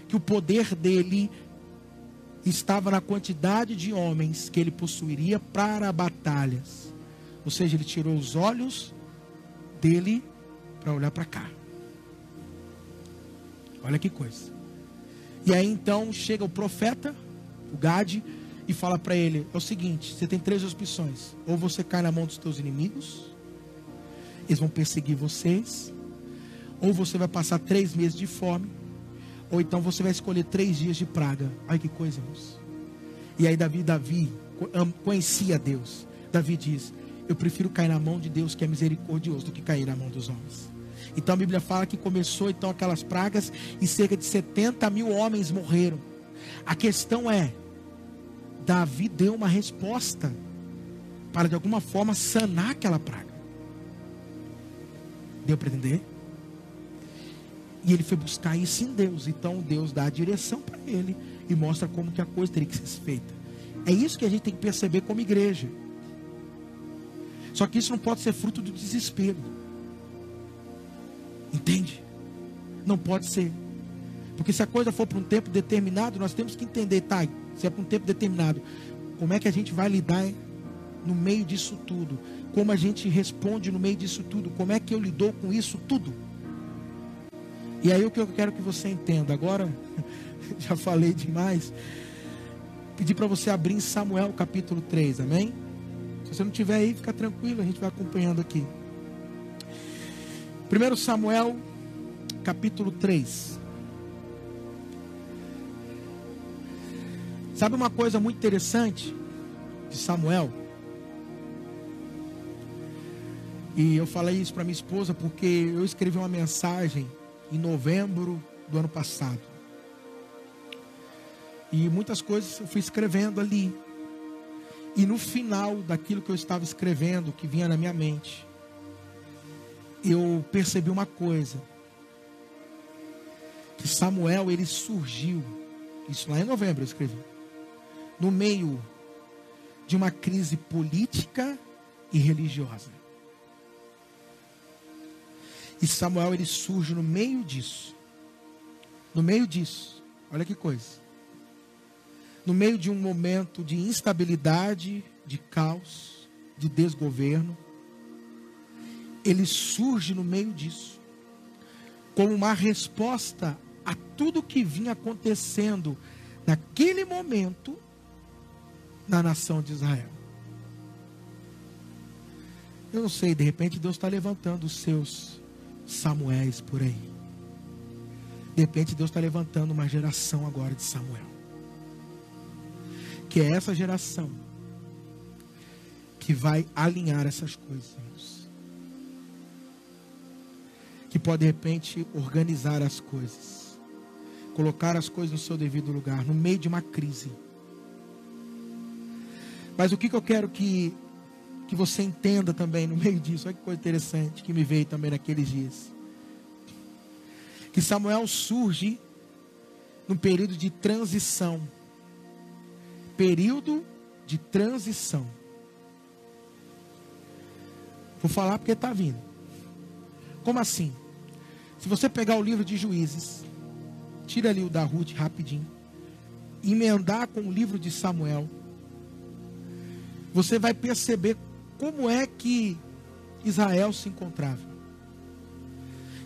que o poder dele estava na quantidade de homens que ele possuiria para batalhas. Ou seja, ele tirou os olhos dele para olhar para cá. Olha que coisa. E aí então chega o profeta o Gade, e fala para ele: é o seguinte, você tem três opções. Ou você cai na mão dos teus inimigos, eles vão perseguir vocês, ou você vai passar três meses de fome, ou então você vai escolher três dias de praga. Ai que coisa, irmãos. E aí Davi, Davi conhecia Deus. Davi diz: Eu prefiro cair na mão de Deus que é misericordioso do que cair na mão dos homens. Então a Bíblia fala que começou então aquelas pragas e cerca de 70 mil homens morreram. A questão é, Davi deu uma resposta para de alguma forma sanar aquela praga. Deu para entender? E ele foi buscar isso em Deus. Então Deus dá a direção para ele e mostra como que a coisa teria que ser feita. É isso que a gente tem que perceber como igreja. Só que isso não pode ser fruto do desespero. Entende? Não pode ser. Porque se a coisa for para um tempo determinado, nós temos que entender, tá? Se é para um tempo determinado, como é que a gente vai lidar no meio disso tudo? Como a gente responde no meio disso tudo? Como é que eu lidou com isso tudo? E aí o que eu quero que você entenda, agora já falei demais, pedir para você abrir em Samuel capítulo 3, amém? Se você não tiver aí, fica tranquilo, a gente vai acompanhando aqui. 1 Samuel capítulo 3. Sabe uma coisa muito interessante de Samuel? E eu falei isso para minha esposa porque eu escrevi uma mensagem em novembro do ano passado. E muitas coisas eu fui escrevendo ali. E no final daquilo que eu estava escrevendo, que vinha na minha mente, eu percebi uma coisa. Que Samuel, ele surgiu. Isso lá em novembro eu escrevi no meio de uma crise política e religiosa. E Samuel ele surge no meio disso. No meio disso. Olha que coisa. No meio de um momento de instabilidade, de caos, de desgoverno, ele surge no meio disso como uma resposta a tudo que vinha acontecendo naquele momento, na nação de Israel. Eu não sei, de repente Deus está levantando os seus Samuéis por aí. De repente Deus está levantando uma geração agora de Samuel. Que é essa geração que vai alinhar essas coisas. Que pode de repente organizar as coisas. Colocar as coisas no seu devido lugar, no meio de uma crise. Mas o que, que eu quero que que você entenda também no meio disso. Olha que coisa interessante que me veio também naqueles dias. Que Samuel surge num período de transição. Período de transição. Vou falar porque está vindo. Como assim? Se você pegar o livro de Juízes, tira ali o da Ruth rapidinho, emendar com o livro de Samuel, você vai perceber como é que Israel se encontrava.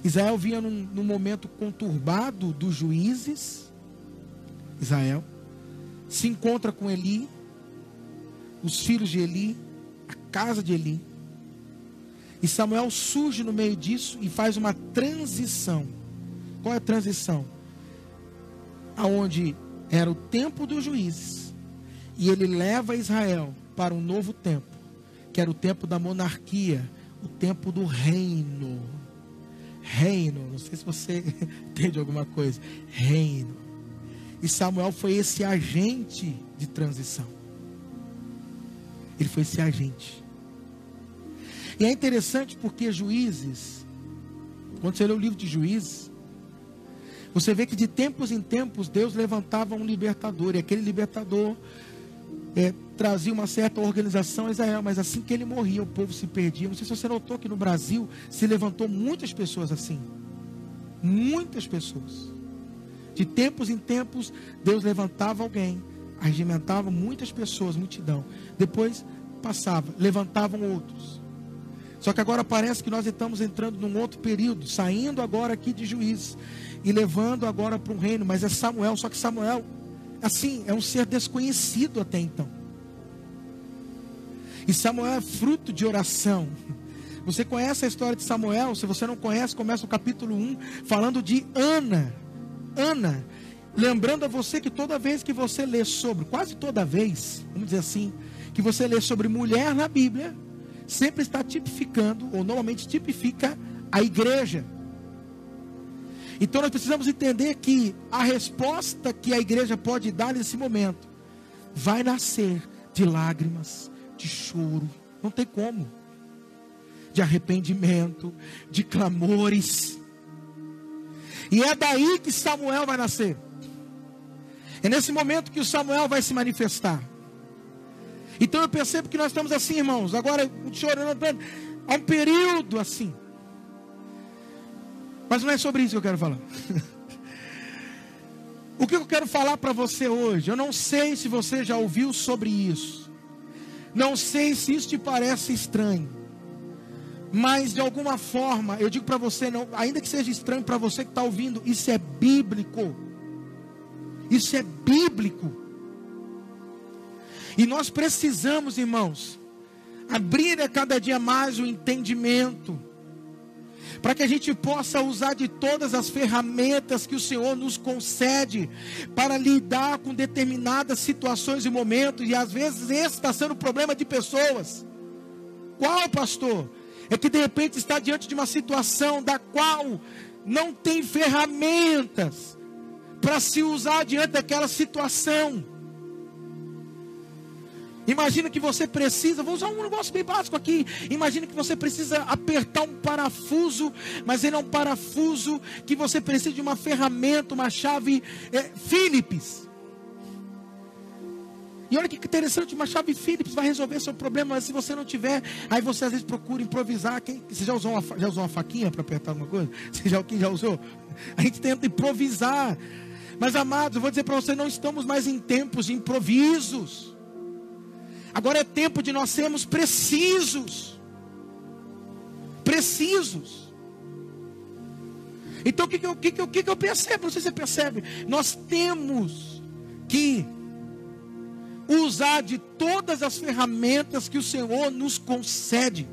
Israel vinha num, num momento conturbado dos juízes. Israel se encontra com Eli, os filhos de Eli, a casa de Eli. E Samuel surge no meio disso e faz uma transição. Qual é a transição? Aonde era o tempo dos juízes e ele leva Israel para um novo tempo que era o tempo da monarquia, o tempo do reino. Reino, não sei se você entende alguma coisa. Reino. E Samuel foi esse agente de transição. Ele foi esse agente. E é interessante porque juízes, quando você lê o livro de juízes, você vê que de tempos em tempos Deus levantava um libertador, e aquele libertador é, trazia uma certa organização a Israel, mas assim que ele morria, o povo se perdia. Não sei se você notou que no Brasil se levantou muitas pessoas assim. Muitas pessoas. De tempos em tempos, Deus levantava alguém, arregimentava muitas pessoas, multidão. Depois passava, levantavam outros. Só que agora parece que nós estamos entrando num outro período, saindo agora aqui de juízes e levando agora para um reino, mas é Samuel, só que Samuel assim, é um ser desconhecido até então. E Samuel é fruto de oração. Você conhece a história de Samuel? Se você não conhece, começa o capítulo 1 falando de Ana. Ana, lembrando a você que toda vez que você lê sobre, quase toda vez, vamos dizer assim, que você lê sobre mulher na Bíblia, sempre está tipificando, ou normalmente tipifica, a igreja. Então nós precisamos entender que a resposta que a igreja pode dar nesse momento vai nascer de lágrimas, de choro, não tem como, de arrependimento, de clamores. E é daí que Samuel vai nascer. É nesse momento que o Samuel vai se manifestar. Então eu percebo que nós estamos assim, irmãos, agora chorando, há um período assim. Mas não é sobre isso que eu quero falar. o que eu quero falar para você hoje? Eu não sei se você já ouviu sobre isso. Não sei se isso te parece estranho. Mas de alguma forma, eu digo para você, não, ainda que seja estranho para você que está ouvindo, isso é bíblico. Isso é bíblico. E nós precisamos, irmãos, abrir a cada dia mais o entendimento para que a gente possa usar de todas as ferramentas que o Senhor nos concede para lidar com determinadas situações e momentos, e às vezes esse está sendo o problema de pessoas. Qual, pastor? É que de repente está diante de uma situação da qual não tem ferramentas para se usar diante daquela situação. Imagina que você precisa, vou usar um negócio bem básico aqui. Imagina que você precisa apertar um parafuso, mas ele é um parafuso que você precisa de uma ferramenta, uma chave é, Philips. E olha que interessante, uma chave Philips vai resolver seu problema, mas se você não tiver, aí você às vezes procura improvisar. Quem, você já usou uma, já usou uma faquinha para apertar alguma coisa? Você já, quem já usou? A gente tenta improvisar. Mas amados, eu vou dizer para você, não estamos mais em tempos de improvisos. Agora é tempo de nós sermos precisos. Precisos. Então o que, que, eu, que, que, que eu percebo? Não sei se você percebe. Nós temos que usar de todas as ferramentas que o Senhor nos concede.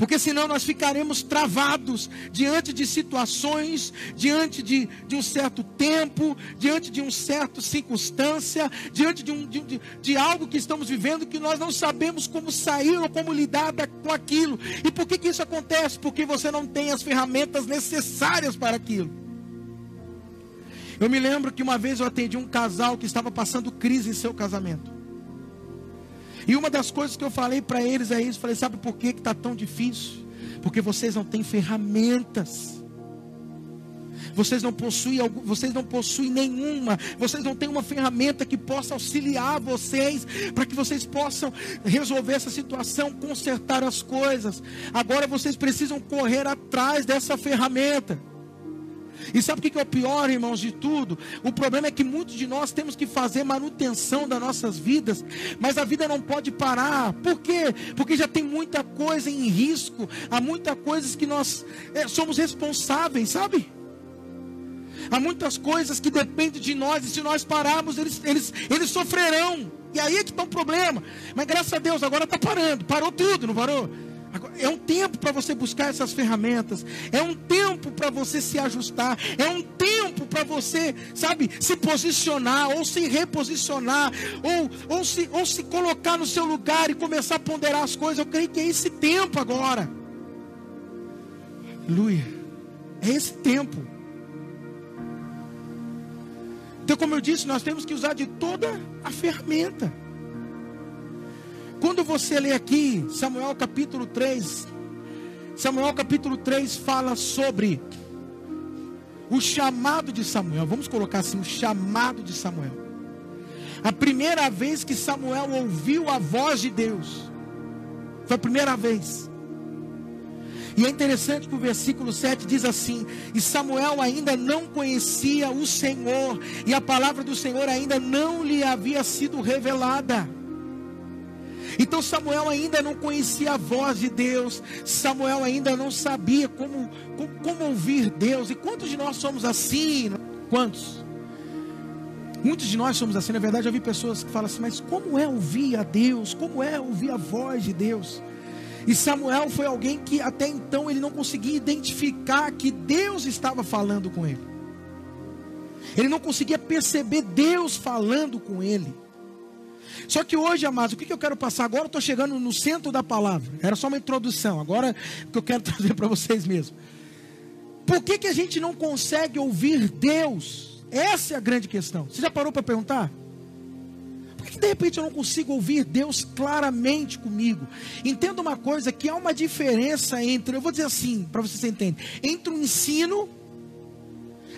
Porque senão nós ficaremos travados diante de situações, diante de, de um certo tempo, diante de uma certa circunstância, diante de, um, de, de algo que estamos vivendo que nós não sabemos como sair ou como lidar com aquilo. E por que, que isso acontece? Porque você não tem as ferramentas necessárias para aquilo. Eu me lembro que uma vez eu atendi um casal que estava passando crise em seu casamento. E uma das coisas que eu falei para eles é isso. Falei, sabe por que está tão difícil? Porque vocês não têm ferramentas. Vocês não possuem, vocês não possuem nenhuma. Vocês não têm uma ferramenta que possa auxiliar vocês para que vocês possam resolver essa situação, consertar as coisas. Agora vocês precisam correr atrás dessa ferramenta. E sabe o que é o pior, irmãos, de tudo? O problema é que muitos de nós temos que fazer manutenção das nossas vidas, mas a vida não pode parar. Por quê? Porque já tem muita coisa em risco, há muitas coisas que nós é, somos responsáveis, sabe? Há muitas coisas que dependem de nós, e se nós pararmos, eles, eles, eles sofrerão. E aí é que está um problema. Mas graças a Deus, agora está parando. Parou tudo, não parou? É um tempo para você buscar essas ferramentas. É um tempo para você se ajustar. É um tempo para você, sabe, se posicionar ou se reposicionar ou, ou, se, ou se colocar no seu lugar e começar a ponderar as coisas. Eu creio que é esse tempo agora. Aleluia. É esse tempo. Então, como eu disse, nós temos que usar de toda a ferramenta. Quando você lê aqui, Samuel capítulo 3, Samuel capítulo 3 fala sobre o chamado de Samuel. Vamos colocar assim: o chamado de Samuel. A primeira vez que Samuel ouviu a voz de Deus, foi a primeira vez. E é interessante que o versículo 7 diz assim: E Samuel ainda não conhecia o Senhor, e a palavra do Senhor ainda não lhe havia sido revelada. Então Samuel ainda não conhecia a voz de Deus, Samuel ainda não sabia como, como, como ouvir Deus. E quantos de nós somos assim? Quantos? Muitos de nós somos assim, na verdade, eu vi pessoas que falam assim, mas como é ouvir a Deus? Como é ouvir a voz de Deus? E Samuel foi alguém que até então ele não conseguia identificar que Deus estava falando com ele. Ele não conseguia perceber Deus falando com ele. Só que hoje, amados, o que eu quero passar agora? Eu estou chegando no centro da palavra. Era só uma introdução. Agora o que eu quero trazer para vocês mesmo. Por que, que a gente não consegue ouvir Deus? Essa é a grande questão. Você já parou para perguntar? Por que, que de repente eu não consigo ouvir Deus claramente comigo? Entenda uma coisa: que há uma diferença entre, eu vou dizer assim, para vocês entenderem, entre o ensino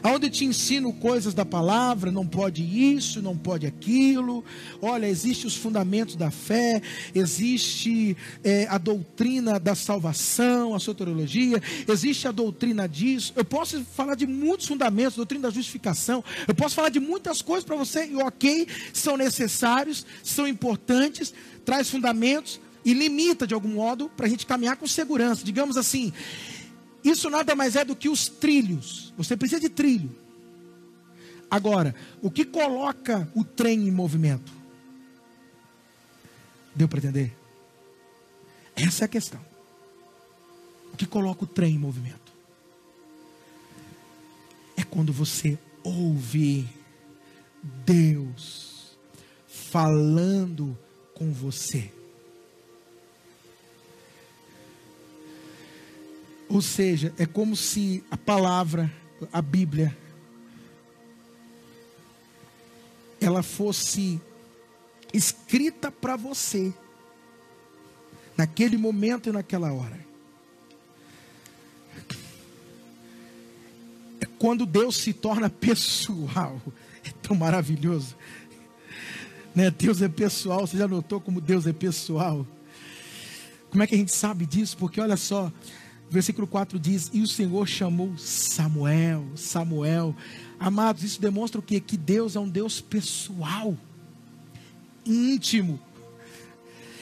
Onde te ensino coisas da palavra, não pode isso, não pode aquilo. Olha, existe os fundamentos da fé, existe é, a doutrina da salvação, a soteriologia, existe a doutrina disso. Eu posso falar de muitos fundamentos, doutrina da justificação. Eu posso falar de muitas coisas para você, e ok, são necessários, são importantes, traz fundamentos e limita de algum modo para a gente caminhar com segurança. Digamos assim, isso nada mais é do que os trilhos. Você precisa de trilho. Agora, o que coloca o trem em movimento? Deu para entender? Essa é a questão. O que coloca o trem em movimento? É quando você ouve Deus falando com você. Ou seja, é como se a palavra, a Bíblia, ela fosse escrita para você, naquele momento e naquela hora. É quando Deus se torna pessoal, é tão maravilhoso. Né? Deus é pessoal, você já notou como Deus é pessoal? Como é que a gente sabe disso? Porque olha só, Versículo 4 diz: E o Senhor chamou Samuel, Samuel. Amados, isso demonstra o que? Que Deus é um Deus pessoal, íntimo.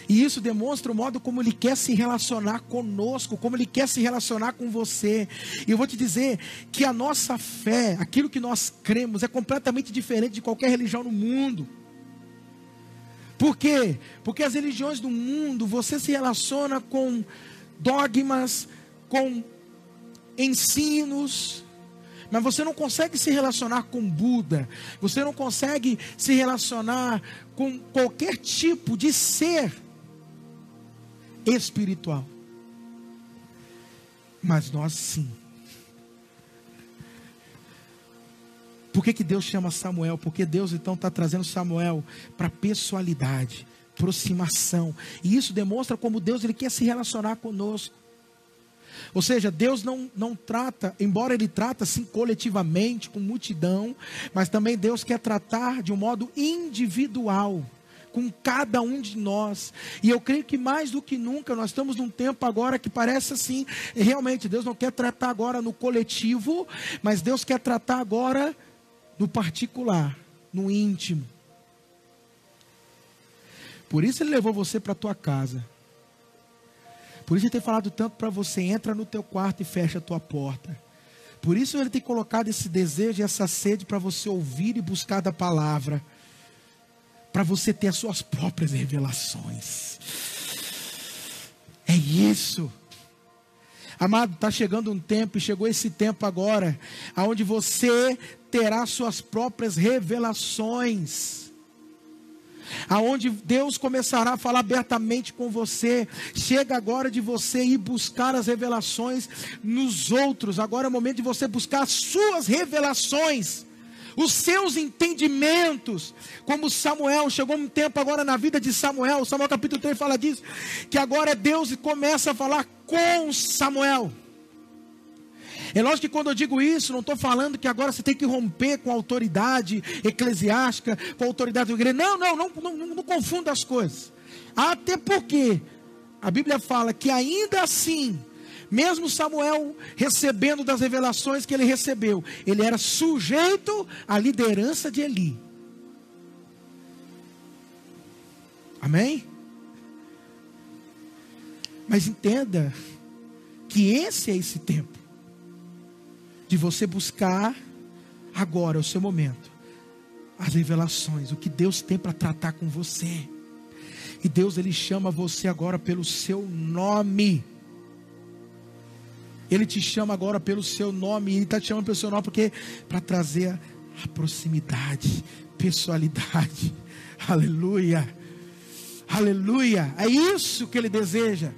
E isso demonstra o modo como Ele quer se relacionar conosco, como Ele quer se relacionar com você. E eu vou te dizer que a nossa fé, aquilo que nós cremos, é completamente diferente de qualquer religião no mundo. Por quê? Porque as religiões do mundo, você se relaciona com dogmas, com ensinos, mas você não consegue se relacionar com Buda, você não consegue se relacionar com qualquer tipo de ser espiritual. Mas nós sim. Por que, que Deus chama Samuel? Porque Deus então está trazendo Samuel para pessoalidade, aproximação. E isso demonstra como Deus ele quer se relacionar conosco. Ou seja, Deus não, não trata, embora Ele trata assim coletivamente, com multidão, mas também Deus quer tratar de um modo individual com cada um de nós. E eu creio que mais do que nunca nós estamos num tempo agora que parece assim, realmente Deus não quer tratar agora no coletivo, mas Deus quer tratar agora no particular, no íntimo. Por isso ele levou você para a tua casa. Por isso ele tem falado tanto para você, entra no teu quarto e fecha a tua porta. Por isso ele tem colocado esse desejo e essa sede para você ouvir e buscar da palavra. Para você ter as suas próprias revelações. É isso. Amado, está chegando um tempo, e chegou esse tempo agora, aonde você terá suas próprias revelações aonde Deus começará a falar abertamente com você. Chega agora de você ir buscar as revelações nos outros. Agora é o momento de você buscar as suas revelações os seus entendimentos, como Samuel, chegou um tempo agora na vida de Samuel, Samuel capítulo 3 fala disso, que agora Deus começa a falar com Samuel. É lógico que quando eu digo isso, não estou falando que agora você tem que romper com a autoridade eclesiástica, com a autoridade da igreja. Não, não, não, não, não confunda as coisas. Até porque a Bíblia fala que ainda assim, mesmo Samuel recebendo das revelações que ele recebeu, ele era sujeito à liderança de Eli. Amém? Mas entenda que esse é esse tempo de você buscar agora, o seu momento, as revelações, o que Deus tem para tratar com você. E Deus ele chama você agora pelo seu nome. Ele te chama agora pelo seu nome, ele está te chamando pelo seu nome porque para trazer a proximidade, pessoalidade. Aleluia. Aleluia. É isso que ele deseja.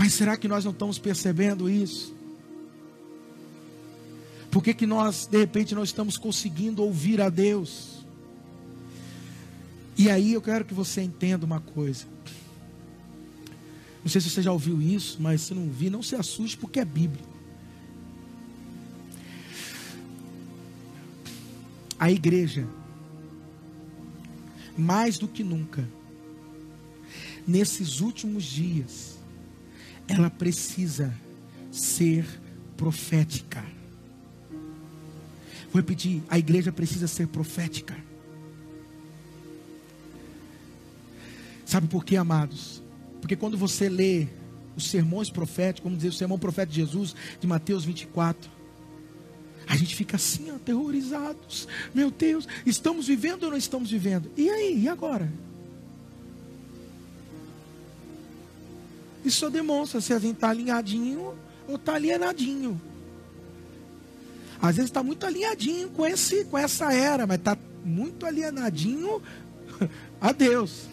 Mas será que nós não estamos percebendo isso? Por que, que nós, de repente, não estamos conseguindo ouvir a Deus? E aí eu quero que você entenda uma coisa. Não sei se você já ouviu isso, mas se não ouvir, não se assuste, porque é Bíblia. A igreja, mais do que nunca, nesses últimos dias, ela precisa ser profética. Vou repetir: a igreja precisa ser profética. Sabe por quê, amados? Porque quando você lê os sermões proféticos, vamos dizer, o sermão profético de Jesus, de Mateus 24, a gente fica assim, aterrorizados. Meu Deus, estamos vivendo ou não estamos vivendo? E aí, e agora? Isso demonstra se a gente está alinhadinho ou está alienadinho. Às vezes está muito alinhadinho com, esse, com essa era, mas está muito alienadinho a Deus.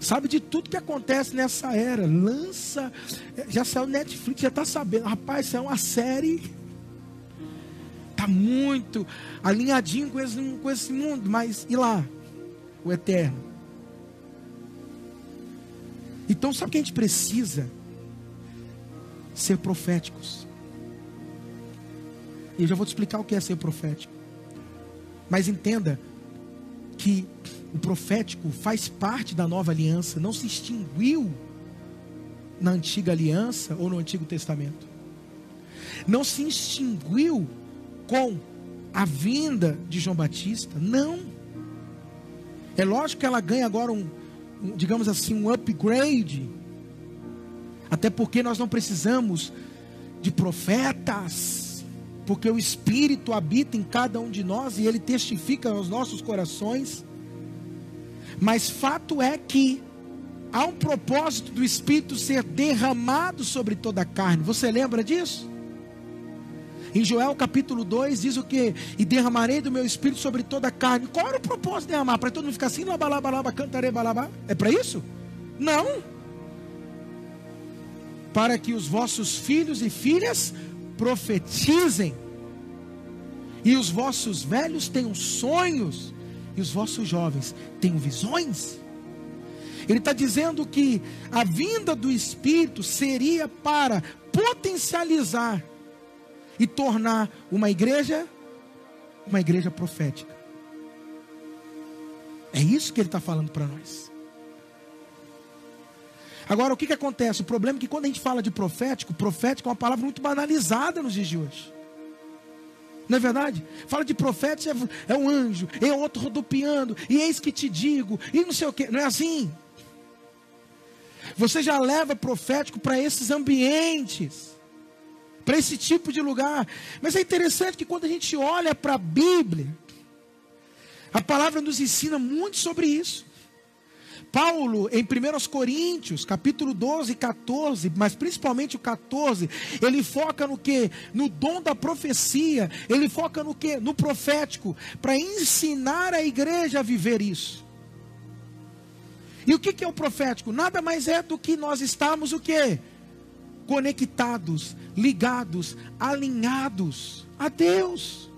Sabe de tudo que acontece nessa era. Lança. Já saiu Netflix, já está sabendo. Rapaz, isso é uma série. Está muito alinhadinho com esse, com esse mundo. Mas e lá? O eterno. Então, sabe o que a gente precisa? Ser proféticos. E eu já vou te explicar o que é ser profético. Mas entenda que o profético faz parte da nova aliança, não se extinguiu na antiga aliança ou no Antigo Testamento. Não se extinguiu com a vinda de João Batista, não. É lógico que ela ganha agora um, digamos assim, um upgrade. Até porque nós não precisamos de profetas, porque o Espírito habita em cada um de nós e ele testifica aos nossos corações. Mas fato é que há um propósito do Espírito ser derramado sobre toda a carne. Você lembra disso? Em Joel capítulo 2 diz o que? E derramarei do meu espírito sobre toda a carne. Qual era o propósito de derramar? Para todo mundo ficar assim, labalaba, cantarei, balabá? É para isso? Não. Para que os vossos filhos e filhas profetizem, e os vossos velhos tenham sonhos, e os vossos jovens tenham visões. Ele está dizendo que a vinda do Espírito seria para potencializar e tornar uma igreja uma igreja profética. É isso que ele está falando para nós. Agora, o que, que acontece? O problema é que quando a gente fala de profético, profético é uma palavra muito banalizada nos dias de hoje. Não é verdade? Fala de profético, é, é um anjo, é outro rodopiando, e eis que te digo, e não sei o que. Não é assim. Você já leva profético para esses ambientes para esse tipo de lugar. Mas é interessante que quando a gente olha para a Bíblia, a palavra nos ensina muito sobre isso. Paulo, em 1 Coríntios, capítulo 12 e 14, mas principalmente o 14, ele foca no que? No dom da profecia, ele foca no que? No profético, para ensinar a igreja a viver isso. E o que, que é o profético? Nada mais é do que nós estamos o que? Conectados, ligados, alinhados a Deus.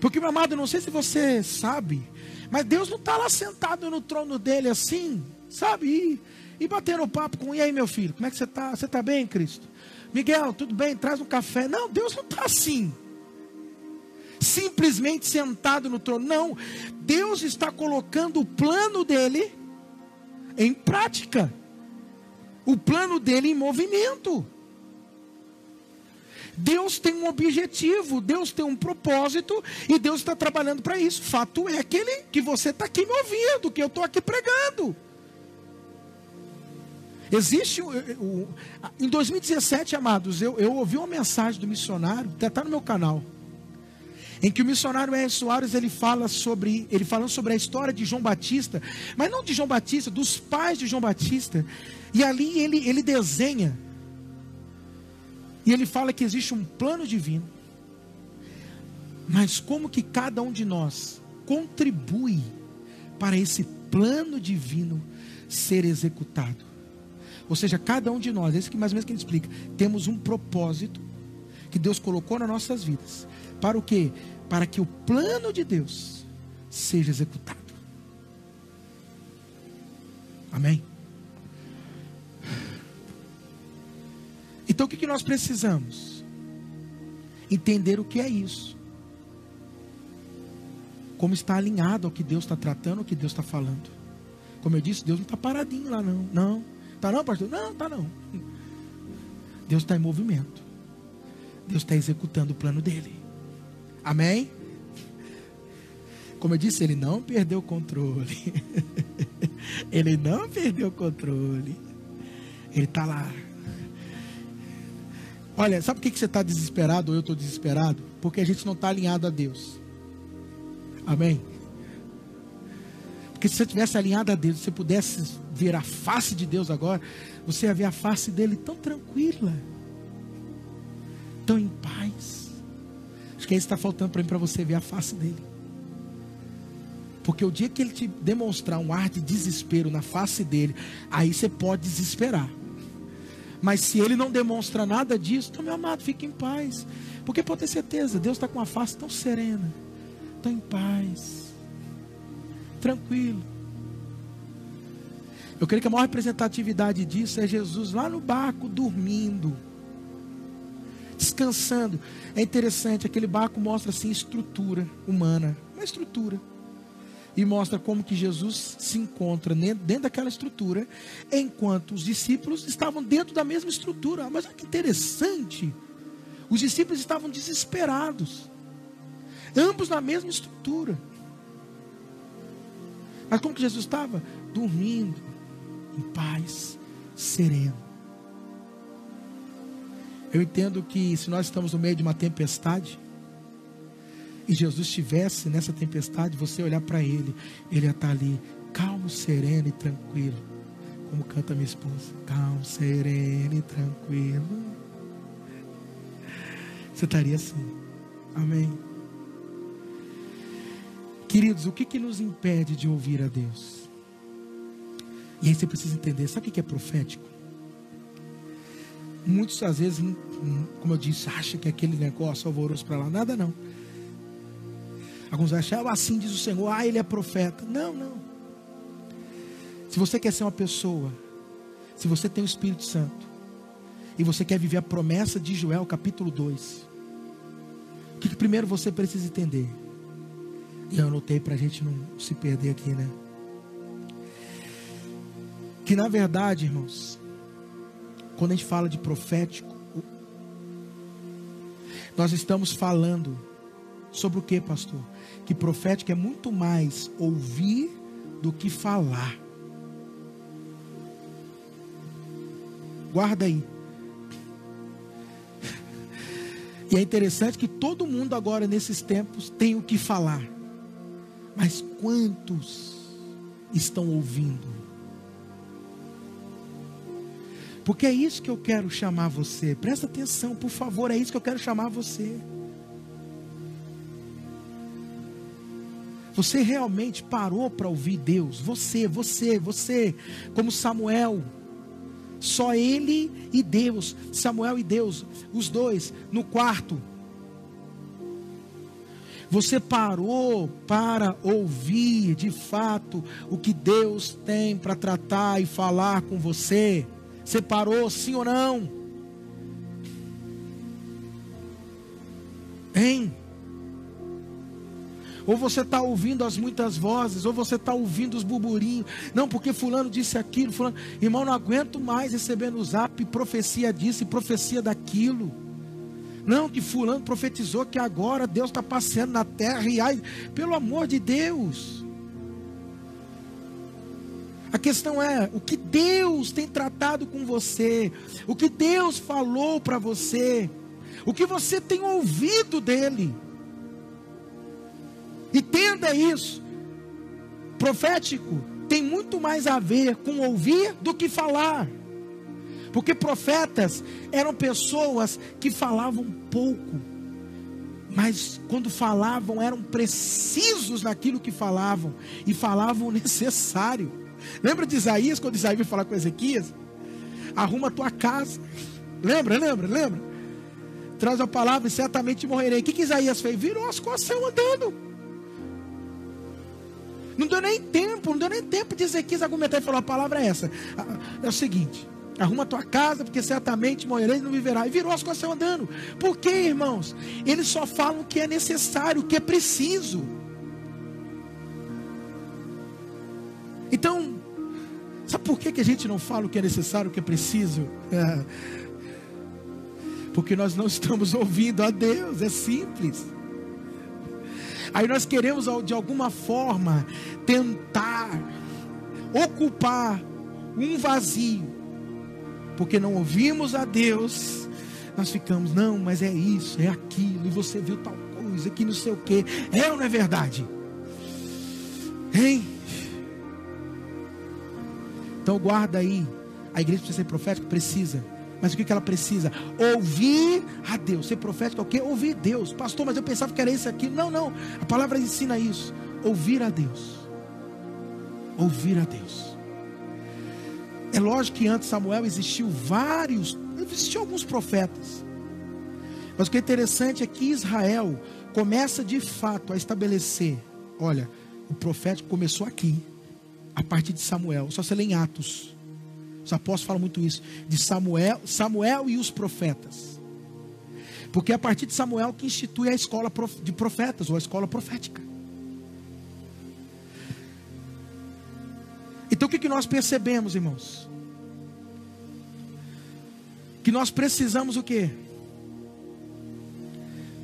Porque, meu amado, não sei se você sabe, mas Deus não está lá sentado no trono dele assim, sabe? E, e batendo papo com, e aí, meu filho, como é que você está? Você está bem, Cristo? Miguel, tudo bem? Traz um café. Não, Deus não está assim. Simplesmente sentado no trono. Não, Deus está colocando o plano dele em prática o plano dele em movimento. Deus tem um objetivo, Deus tem um propósito e Deus está trabalhando para isso. Fato é aquele que você está aqui me ouvindo, que eu estou aqui pregando. Existe o, o, em 2017, amados, eu, eu ouvi uma mensagem do missionário, até está no meu canal, em que o missionário R. Soares ele fala sobre, ele falando sobre a história de João Batista, mas não de João Batista, dos pais de João Batista. E ali ele, ele desenha. E ele fala que existe um plano divino. Mas como que cada um de nós contribui para esse plano divino ser executado? Ou seja, cada um de nós, esse que mais ou menos que ele explica, temos um propósito que Deus colocou nas nossas vidas. Para o quê? Para que o plano de Deus seja executado. Amém? Então o que, que nós precisamos? Entender o que é isso. Como está alinhado ao que Deus está tratando, ao que Deus está falando. Como eu disse, Deus não está paradinho lá, não. Não. Está não, pastor? Não, está não. Deus está em movimento. Deus está executando o plano dele. Amém? Como eu disse, ele não perdeu o controle. ele não perdeu o controle. Ele está lá Olha, sabe por que você está desesperado ou eu estou desesperado? Porque a gente não está alinhado a Deus. Amém? Porque se você tivesse alinhado a Deus, se você pudesse ver a face de Deus agora, você ia ver a face dele tão tranquila, tão em paz. Acho que é isso que está faltando para mim, para você ver a face dele. Porque o dia que ele te demonstrar um ar de desespero na face dele, aí você pode desesperar. Mas se ele não demonstra nada disso, então, meu amado, fique em paz. Porque pode ter certeza, Deus está com a face tão serena, tão em paz, tranquilo. Eu creio que a maior representatividade disso é Jesus lá no barco, dormindo, descansando. É interessante, aquele barco mostra assim estrutura humana, uma estrutura e mostra como que Jesus se encontra dentro daquela estrutura, enquanto os discípulos estavam dentro da mesma estrutura. Mas olha que interessante. Os discípulos estavam desesperados. Ambos na mesma estrutura. Mas como que Jesus estava? Dormindo, em paz, sereno. Eu entendo que se nós estamos no meio de uma tempestade, e Jesus estivesse nessa tempestade, você olhar para ele, ele ia estar ali, calmo, sereno e tranquilo. Como canta minha esposa, calmo, sereno e tranquilo. Você estaria assim. Amém. Queridos, o que, que nos impede de ouvir a Deus? E aí você precisa entender, sabe o que é profético? Muitos às vezes, como eu disse, acham que é aquele negócio alvoroço para lá, nada não. Alguns acham, ah, assim diz o Senhor, ah, ele é profeta. Não, não. Se você quer ser uma pessoa, se você tem o Espírito Santo, e você quer viver a promessa de Joel, capítulo 2, o que, que primeiro você precisa entender? E eu anotei para a gente não se perder aqui, né? Que na verdade, irmãos, quando a gente fala de profético, nós estamos falando sobre o que, pastor? Que profético é muito mais ouvir do que falar. Guarda aí. E é interessante que todo mundo agora nesses tempos tem o que falar. Mas quantos estão ouvindo? Porque é isso que eu quero chamar você. Presta atenção, por favor, é isso que eu quero chamar você. Você realmente parou para ouvir Deus? Você, você, você, como Samuel. Só ele e Deus, Samuel e Deus, os dois, no quarto. Você parou para ouvir de fato o que Deus tem para tratar e falar com você? Você parou, sim ou não? Hein? Ou você está ouvindo as muitas vozes, ou você está ouvindo os burburinhos. Não, porque fulano disse aquilo, fulano. Irmão, não aguento mais recebendo o zap, profecia disso e profecia daquilo. Não, que fulano profetizou que agora Deus está passeando na terra e ai, pelo amor de Deus. A questão é o que Deus tem tratado com você, o que Deus falou para você, o que você tem ouvido dele. Entenda isso. Profético tem muito mais a ver com ouvir do que falar. Porque profetas eram pessoas que falavam pouco, mas quando falavam eram precisos naquilo que falavam e falavam o necessário. Lembra de Isaías, quando Isaías veio falar com Ezequias? Arruma a tua casa. Lembra, lembra, lembra? Traz a palavra e certamente morrerei. O que, que Isaías fez? Virou as costas saiu andando. Não deu nem tempo, não deu nem tempo de Ezequias argumentar e falar: a palavra é essa. É o seguinte: Arruma a tua casa, porque certamente morrerás e não viverá. E virou as coisas andando. Por quê, irmãos? Eles só falam o que é necessário, o que é preciso. Então, sabe por que, que a gente não fala o que é necessário, o que é preciso? É. Porque nós não estamos ouvindo a Deus, é simples. Aí nós queremos, de alguma forma, tentar ocupar um vazio porque não ouvimos a Deus, nós ficamos, não, mas é isso, é aquilo, e você viu tal coisa, que não sei o que, é ou não é verdade? Hein? Então guarda aí, a igreja precisa ser profética? Precisa. Mas o que, que ela precisa? Ouvir a Deus. Ser profética é o quê? Ouvir Deus. Pastor, mas eu pensava que era isso aqui. Não, não. A palavra ensina isso. Ouvir a Deus. Ouvir a Deus. É lógico que antes Samuel existiu vários, existiam alguns profetas. Mas o que é interessante é que Israel começa de fato a estabelecer, olha, o profético começou aqui, a partir de Samuel. Só se lê em Atos. Os apóstolos falam muito isso, de Samuel, Samuel e os profetas. Porque é a partir de Samuel que institui a escola de profetas, ou a escola profética. Então o que, que nós percebemos, irmãos? Que nós precisamos o quê?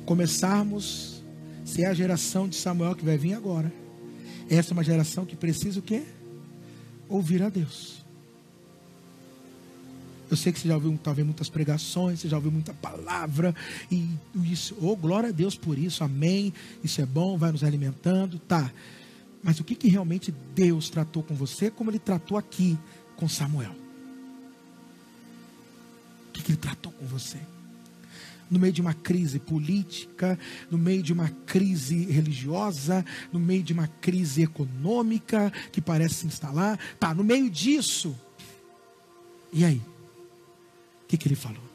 Começarmos, ser a geração de Samuel que vai vir agora, Essa é uma geração que precisa o quê? Ouvir a Deus. Eu sei que você já ouviu talvez muitas pregações, você já ouviu muita palavra e isso, oh glória a Deus por isso, amém. Isso é bom, vai nos alimentando, tá. Mas o que, que realmente Deus tratou com você, como Ele tratou aqui com Samuel? O que, que Ele tratou com você? No meio de uma crise política, no meio de uma crise religiosa, no meio de uma crise econômica que parece se instalar. Tá, no meio disso. E aí? O que, que ele falou?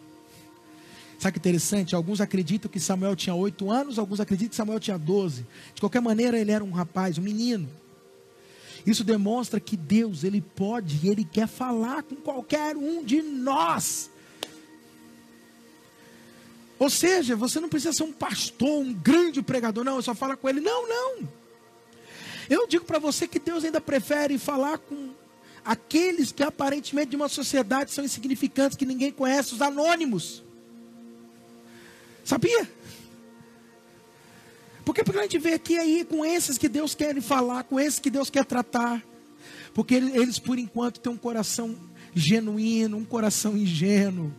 Sabe que interessante? Alguns acreditam que Samuel tinha oito anos, alguns acreditam que Samuel tinha doze. De qualquer maneira, ele era um rapaz, um menino. Isso demonstra que Deus, ele pode, ele quer falar com qualquer um de nós. Ou seja, você não precisa ser um pastor, um grande pregador, não, eu só fala com ele. Não, não. Eu digo para você que Deus ainda prefere falar com aqueles que aparentemente de uma sociedade são insignificantes, que ninguém conhece, os anônimos. Sabia? Porque, porque a gente vê aqui aí com esses que Deus quer falar, com esses que Deus quer tratar. Porque eles, por enquanto, têm um coração genuíno, um coração ingênuo.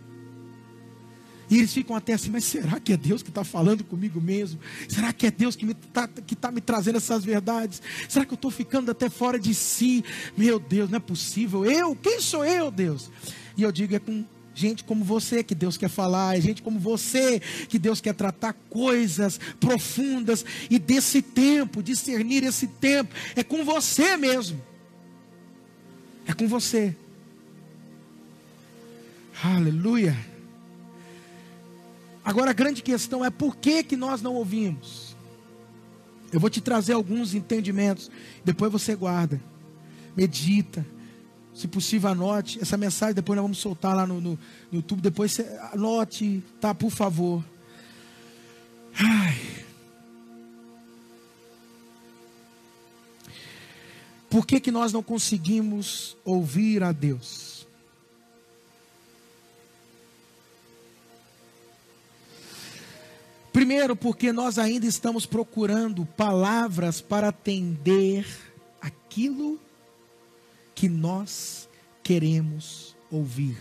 E eles ficam até assim, mas será que é Deus que está falando comigo mesmo? Será que é Deus que está que tá me trazendo essas verdades? Será que eu estou ficando até fora de si? Meu Deus, não é possível. Eu? Quem sou eu, Deus? E eu digo, é com gente como você que Deus quer falar, é gente como você que Deus quer tratar coisas profundas e desse tempo, discernir esse tempo, é com você mesmo. É com você. Aleluia. Agora a grande questão é por que, que nós não ouvimos? Eu vou te trazer alguns entendimentos, depois você guarda, medita, se possível anote. Essa mensagem depois nós vamos soltar lá no, no, no YouTube, depois você anote, tá, por favor. Ai. Por que, que nós não conseguimos ouvir a Deus? Primeiro, porque nós ainda estamos procurando palavras para atender aquilo que nós queremos ouvir.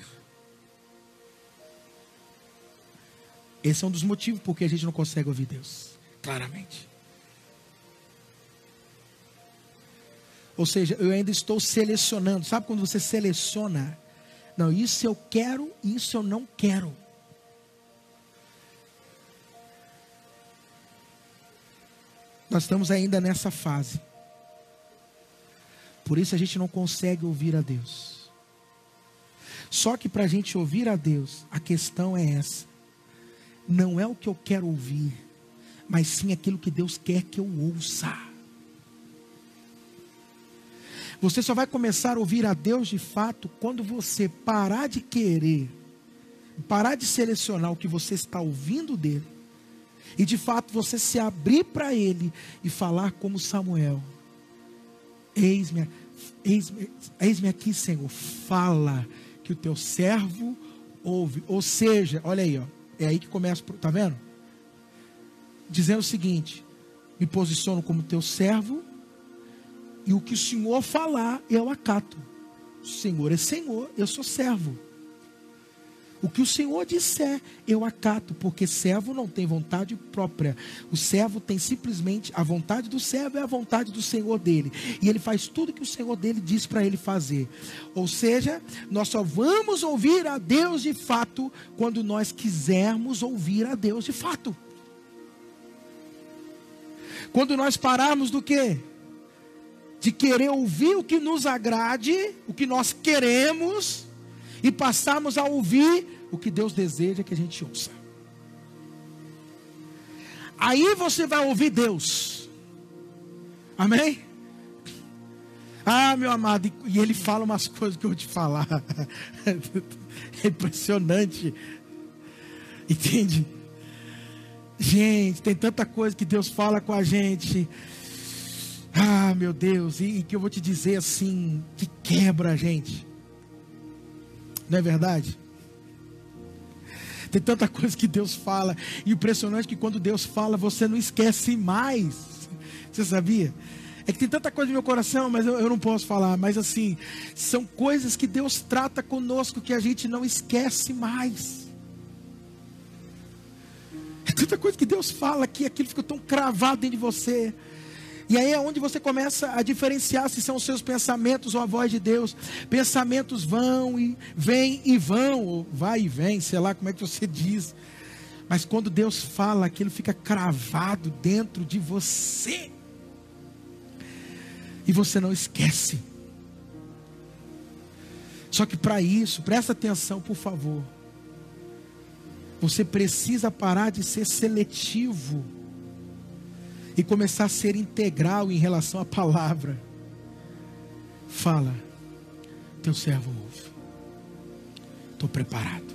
Esse é um dos motivos porque a gente não consegue ouvir Deus, claramente. Ou seja, eu ainda estou selecionando. Sabe quando você seleciona? Não, isso eu quero, isso eu não quero. Nós estamos ainda nessa fase. Por isso a gente não consegue ouvir a Deus. Só que para a gente ouvir a Deus, a questão é essa: não é o que eu quero ouvir, mas sim aquilo que Deus quer que eu ouça. Você só vai começar a ouvir a Deus de fato quando você parar de querer, parar de selecionar o que você está ouvindo dele e de fato você se abrir para Ele e falar como Samuel: Eis-me eis eis aqui, Senhor, fala que o teu servo ouve. Ou seja, olha aí, ó, é aí que começa, tá vendo? Dizendo o seguinte: me posiciono como teu servo e o que o Senhor falar eu acato. O Senhor é Senhor, eu sou servo. O que o Senhor disser, eu acato, porque servo não tem vontade própria. O servo tem simplesmente a vontade do servo é a vontade do Senhor dele. E ele faz tudo que o Senhor dele diz para ele fazer. Ou seja, nós só vamos ouvir a Deus de fato quando nós quisermos ouvir a Deus de fato. Quando nós pararmos do quê? De querer ouvir o que nos agrade, o que nós queremos, e passarmos a ouvir o que Deus deseja que a gente ouça. Aí você vai ouvir Deus. Amém? Ah, meu amado, e ele fala umas coisas que eu vou te falar. É impressionante. Entende? Gente, tem tanta coisa que Deus fala com a gente. Ah, meu Deus, e, e que eu vou te dizer assim, que quebra a gente. Não é verdade? Tem tanta coisa que Deus fala. E impressionante que quando Deus fala, você não esquece mais. Você sabia? É que tem tanta coisa no meu coração, mas eu, eu não posso falar. Mas assim, são coisas que Deus trata conosco que a gente não esquece mais. É tanta coisa que Deus fala que aquilo fica tão cravado dentro de você. E aí é onde você começa a diferenciar se são os seus pensamentos ou a voz de Deus. Pensamentos vão e vêm e vão, ou vai e vem, sei lá como é que você diz. Mas quando Deus fala, aquilo fica cravado dentro de você. E você não esquece. Só que para isso, presta atenção, por favor. Você precisa parar de ser seletivo e começar a ser integral em relação à palavra. Fala, teu servo ouve. Estou preparado.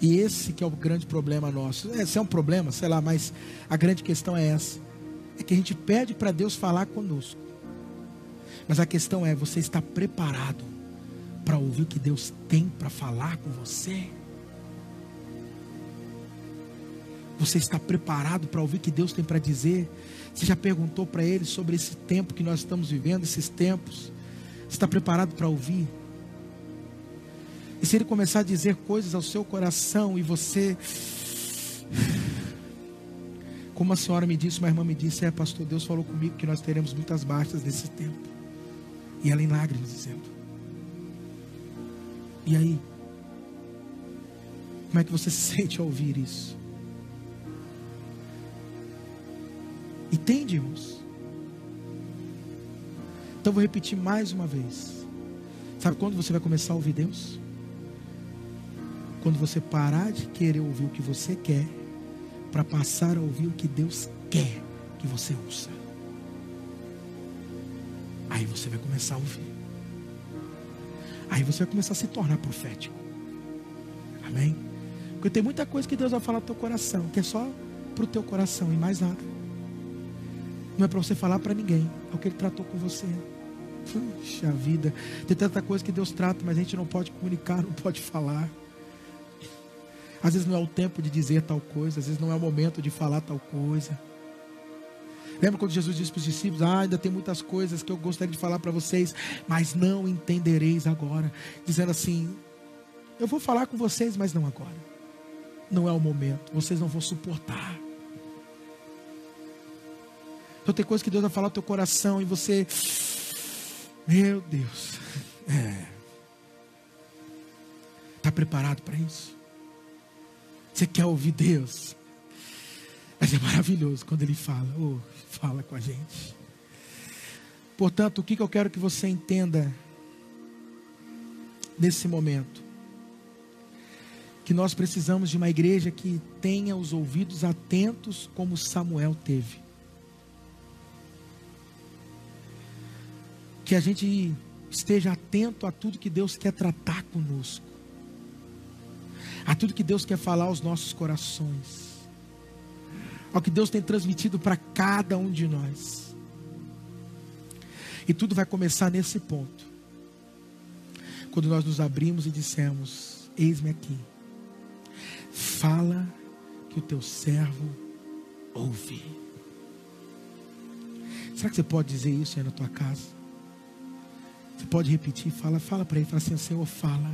E esse que é o grande problema nosso. Esse é um problema, sei lá, mas a grande questão é essa. É que a gente pede para Deus falar conosco. Mas a questão é, você está preparado para ouvir o que Deus tem para falar com você? Você está preparado para ouvir o que Deus tem para dizer? Você já perguntou para Ele sobre esse tempo que nós estamos vivendo, esses tempos? Você está preparado para ouvir? E se Ele começar a dizer coisas ao seu coração e você. Como a senhora me disse, uma irmã me disse, é pastor, Deus falou comigo que nós teremos muitas baixas nesse tempo. E ela em lágrimas dizendo. E aí? Como é que você se sente ao ouvir isso? Entende, irmãos? Então vou repetir mais uma vez. Sabe quando você vai começar a ouvir Deus? Quando você parar de querer ouvir o que você quer, para passar a ouvir o que Deus quer que você ouça. Aí você vai começar a ouvir. Aí você vai começar a se tornar profético. Amém? Porque tem muita coisa que Deus vai falar no teu coração, que é só para o teu coração e mais nada. Não é para você falar para ninguém. É o que Ele tratou com você. Puxa vida. Tem tanta coisa que Deus trata, mas a gente não pode comunicar, não pode falar. Às vezes não é o tempo de dizer tal coisa, às vezes não é o momento de falar tal coisa. Lembra quando Jesus disse para os discípulos: Ah, ainda tem muitas coisas que eu gostaria de falar para vocês, mas não entendereis agora. Dizendo assim: Eu vou falar com vocês, mas não agora. Não é o momento, vocês não vão suportar. Então tem coisa que Deus vai falar no teu coração e você. Meu Deus. É. Está preparado para isso? Você quer ouvir Deus? Mas é maravilhoso quando Ele fala. Oh, fala com a gente. Portanto, o que, que eu quero que você entenda nesse momento? Que nós precisamos de uma igreja que tenha os ouvidos atentos como Samuel teve. Que a gente esteja atento a tudo que Deus quer tratar conosco, a tudo que Deus quer falar aos nossos corações, ao que Deus tem transmitido para cada um de nós. E tudo vai começar nesse ponto, quando nós nos abrimos e dissemos: Eis-me aqui, fala que o teu servo ouve. Será que você pode dizer isso aí na tua casa? Você pode repetir, fala, fala para ele, fala assim, Senhor, fala.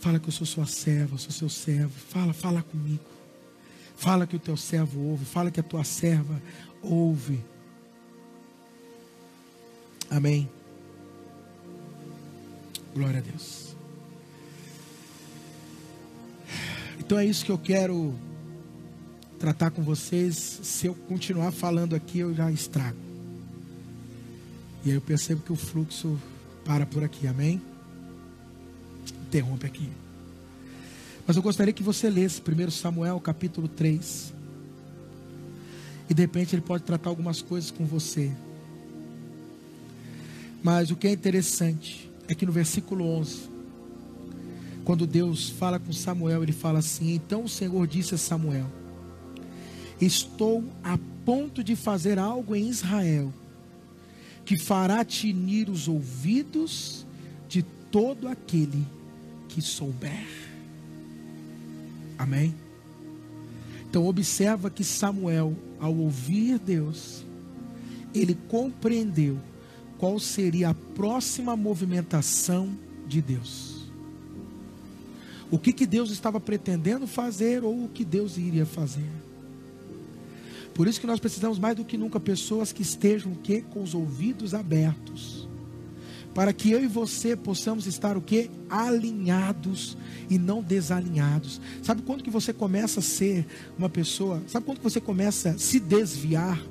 Fala que eu sou sua serva, eu sou seu servo. Fala, fala comigo. Fala que o teu servo ouve, fala que a tua serva ouve. Amém. Glória a Deus. Então é isso que eu quero tratar com vocês. Se eu continuar falando aqui, eu já estrago. E aí eu percebo que o fluxo para por aqui, amém? Interrompe aqui. Mas eu gostaria que você lesse 1 Samuel capítulo 3. E de repente ele pode tratar algumas coisas com você. Mas o que é interessante é que no versículo 11, quando Deus fala com Samuel, ele fala assim: Então o Senhor disse a Samuel: Estou a ponto de fazer algo em Israel que fará tinir os ouvidos de todo aquele que souber. Amém? Então observa que Samuel, ao ouvir Deus, ele compreendeu qual seria a próxima movimentação de Deus. O que, que Deus estava pretendendo fazer ou o que Deus iria fazer. Por isso que nós precisamos mais do que nunca pessoas que estejam o quê? com os ouvidos abertos. Para que eu e você possamos estar o quê? Alinhados e não desalinhados. Sabe quando que você começa a ser uma pessoa? Sabe quando que você começa a se desviar?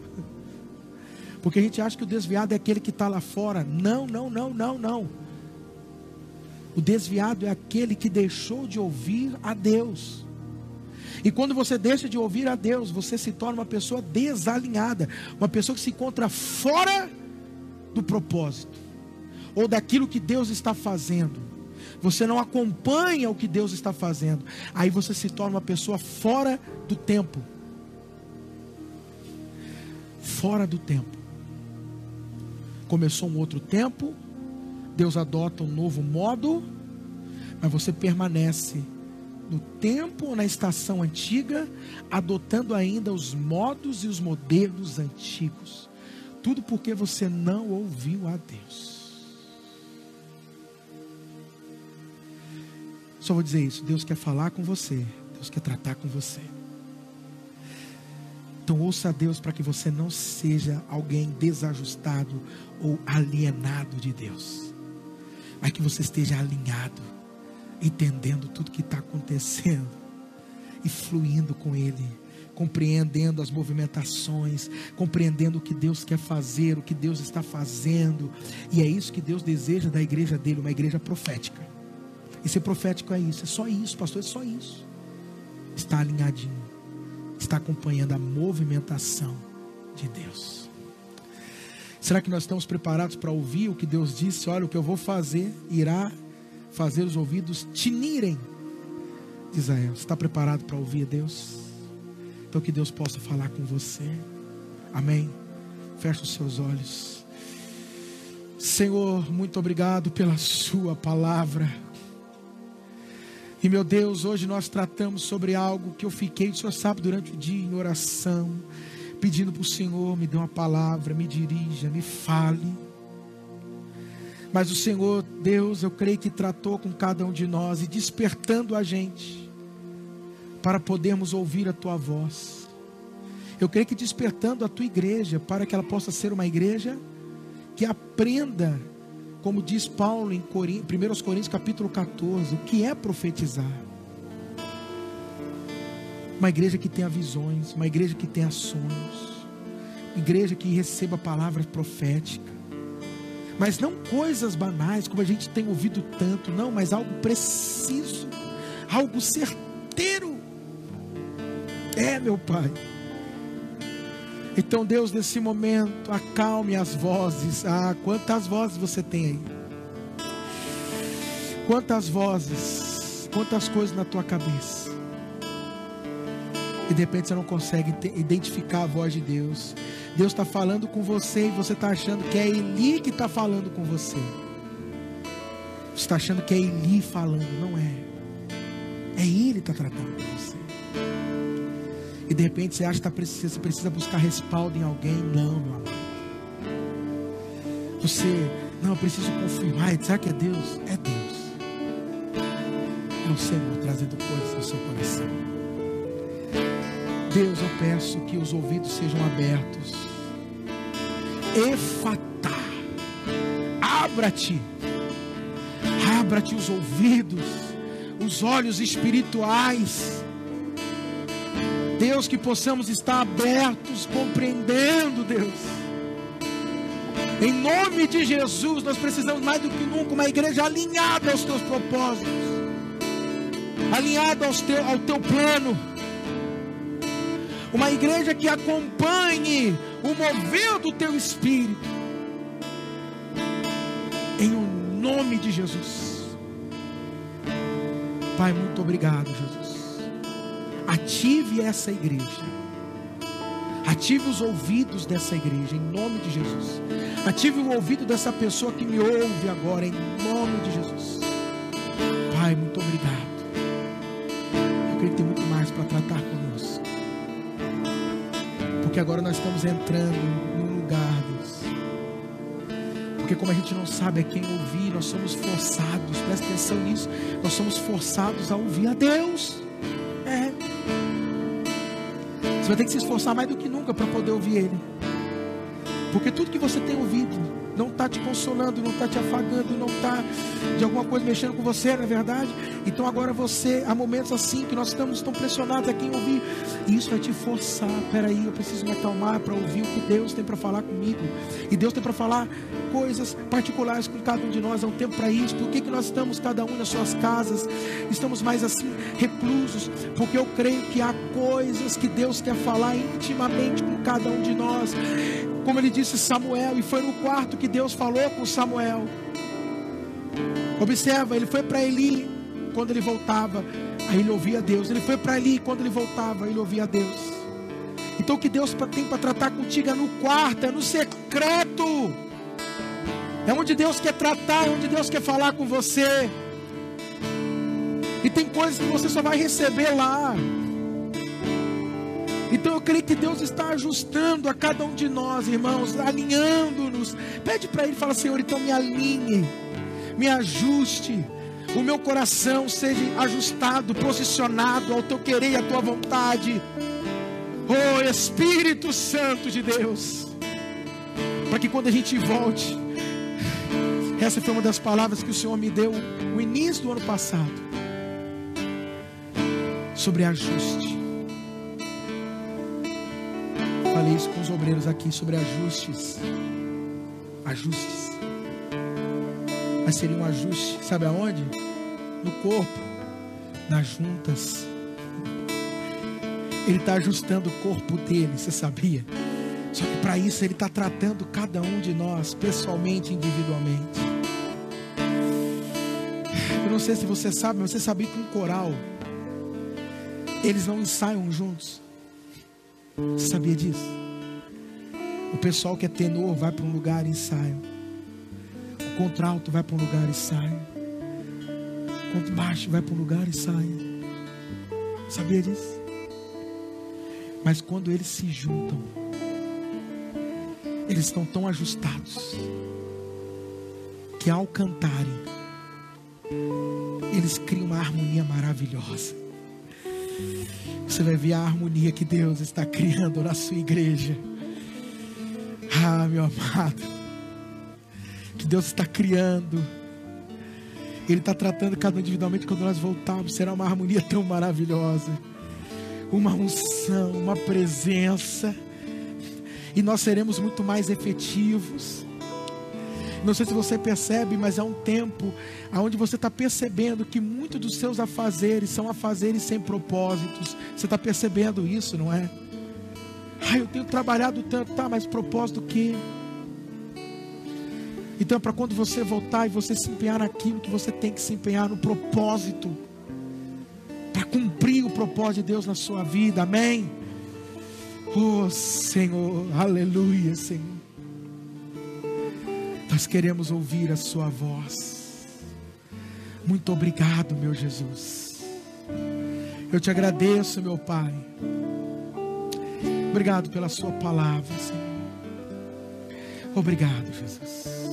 Porque a gente acha que o desviado é aquele que está lá fora. Não, não, não, não, não. O desviado é aquele que deixou de ouvir a Deus. E quando você deixa de ouvir a Deus, você se torna uma pessoa desalinhada, uma pessoa que se encontra fora do propósito, ou daquilo que Deus está fazendo. Você não acompanha o que Deus está fazendo. Aí você se torna uma pessoa fora do tempo. Fora do tempo. Começou um outro tempo, Deus adota um novo modo, mas você permanece no tempo ou na estação antiga, adotando ainda os modos e os modelos antigos. Tudo porque você não ouviu a Deus. Só vou dizer isso: Deus quer falar com você, Deus quer tratar com você. Então ouça a Deus para que você não seja alguém desajustado ou alienado de Deus, mas que você esteja alinhado entendendo tudo que está acontecendo e fluindo com Ele, compreendendo as movimentações, compreendendo o que Deus quer fazer, o que Deus está fazendo, e é isso que Deus deseja da igreja dele, uma igreja profética. E ser profético é isso, é só isso, pastor, é só isso. Está alinhadinho, está acompanhando a movimentação de Deus. Será que nós estamos preparados para ouvir o que Deus disse? Olha, o que eu vou fazer irá fazer os ouvidos tinirem. Você está preparado para ouvir Deus? Então que Deus possa falar com você. Amém. Feche os seus olhos. Senhor, muito obrigado pela Sua palavra. E meu Deus, hoje nós tratamos sobre algo que eu fiquei, o Senhor sabe, durante o dia em oração, pedindo para o Senhor, me dê uma palavra, me dirija, me fale. Mas o Senhor, Deus, eu creio que tratou com cada um de nós e despertando a gente para podermos ouvir a tua voz. Eu creio que despertando a tua igreja para que ela possa ser uma igreja que aprenda, como diz Paulo em 1 Coríntios capítulo 14, o que é profetizar. Uma igreja que tenha visões, uma igreja que tenha sonhos, igreja que receba palavras proféticas mas não coisas banais, como a gente tem ouvido tanto, não, mas algo preciso, algo certeiro. É, meu Pai. Então, Deus, nesse momento, acalme as vozes. Ah, quantas vozes você tem aí? Quantas vozes, quantas coisas na tua cabeça. E de repente você não consegue identificar a voz de Deus. Deus está falando com você e você está achando que é Eli que está falando com você. Você está achando que é Eli falando, não é. É Ele que está tratando com você. E de repente você acha que tá, você precisa buscar respaldo em alguém. Não, meu amor. Você, não, eu preciso confirmar. Será que é Deus? É Deus. É o Senhor trazendo coisas no seu coração. Deus, eu peço que os ouvidos sejam abertos Efatá. Abra-te. Abra-te os ouvidos, os olhos espirituais. Deus, que possamos estar abertos, compreendendo, Deus. Em nome de Jesus, nós precisamos mais do que nunca uma igreja alinhada aos teus propósitos, alinhada aos teu, ao teu plano uma igreja que acompanhe o mover do teu espírito. Em o nome de Jesus. Pai, muito obrigado, Jesus. Ative essa igreja. Ative os ouvidos dessa igreja, em nome de Jesus. Ative o ouvido dessa pessoa que me ouve agora, em nome de Jesus. Porque agora nós estamos entrando num lugar, Deus Porque como a gente não sabe a quem ouvir, nós somos forçados, presta atenção nisso, nós somos forçados a ouvir a Deus. É. Você vai ter que se esforçar mais do que nunca para poder ouvir Ele. Porque tudo que você tem ouvido não está te consolando, não está te afagando, não está de alguma coisa mexendo com você, não é verdade? Então agora você, há momentos assim que nós estamos tão pressionados a quem ouvir, isso vai te forçar. Peraí, eu preciso me acalmar para ouvir o que Deus tem para falar comigo. E Deus tem para falar coisas particulares com cada um de nós. Há um tempo para isso. Por que, que nós estamos cada um nas suas casas? Estamos mais assim, reclusos, porque eu creio que há coisas que Deus quer falar intimamente com cada um de nós como ele disse Samuel, e foi no quarto que Deus falou com Samuel. Observa, ele foi para Eli quando ele voltava, aí ele ouvia Deus. Ele foi para Eli quando ele voltava, ele ouvia Deus. Então o que Deus tem para tratar contigo é no quarto, é no secreto. É onde Deus quer tratar, é onde Deus quer falar com você. E tem coisas que você só vai receber lá. Então eu creio que Deus está ajustando a cada um de nós, irmãos, alinhando-nos. Pede para Ele, fala, Senhor, então me alinhe, me ajuste, o meu coração seja ajustado, posicionado ao teu querer e à tua vontade. Oh Espírito Santo de Deus, para que quando a gente volte, essa foi uma das palavras que o Senhor me deu no início do ano passado sobre ajuste. falei isso com os obreiros aqui sobre ajustes. Ajustes. Mas seria um ajuste, sabe aonde? No corpo, nas juntas. Ele está ajustando o corpo dele, você sabia? Só que para isso ele está tratando cada um de nós pessoalmente, individualmente. Eu não sei se você sabe, mas você sabia que um coral eles não ensaiam juntos. Você sabia disso? O pessoal que é tenor vai para um lugar e ensaia. O contralto vai para um lugar e sai. O contrabaixo vai para um lugar e sai. Sabia disso? Mas quando eles se juntam, eles estão tão ajustados que ao cantarem, eles criam uma harmonia maravilhosa. Você vai ver a harmonia que Deus está criando na sua igreja. Ah, meu amado, que Deus está criando. Ele está tratando cada um individualmente quando nós voltarmos. Será uma harmonia tão maravilhosa, uma unção, uma presença, e nós seremos muito mais efetivos. Não sei se você percebe, mas há um tempo onde você está percebendo que muitos dos seus afazeres são afazeres sem propósitos. Você está percebendo isso, não é? Ah, eu tenho trabalhado tanto, tá, mas propósito do quê? Então, para quando você voltar e você se empenhar naquilo que você tem que se empenhar no propósito, para cumprir o propósito de Deus na sua vida, amém? Oh Senhor, aleluia, Senhor. Nós queremos ouvir a Sua voz. Muito obrigado, meu Jesus. Eu te agradeço, meu Pai. Obrigado pela Sua palavra, Senhor. Obrigado, Jesus.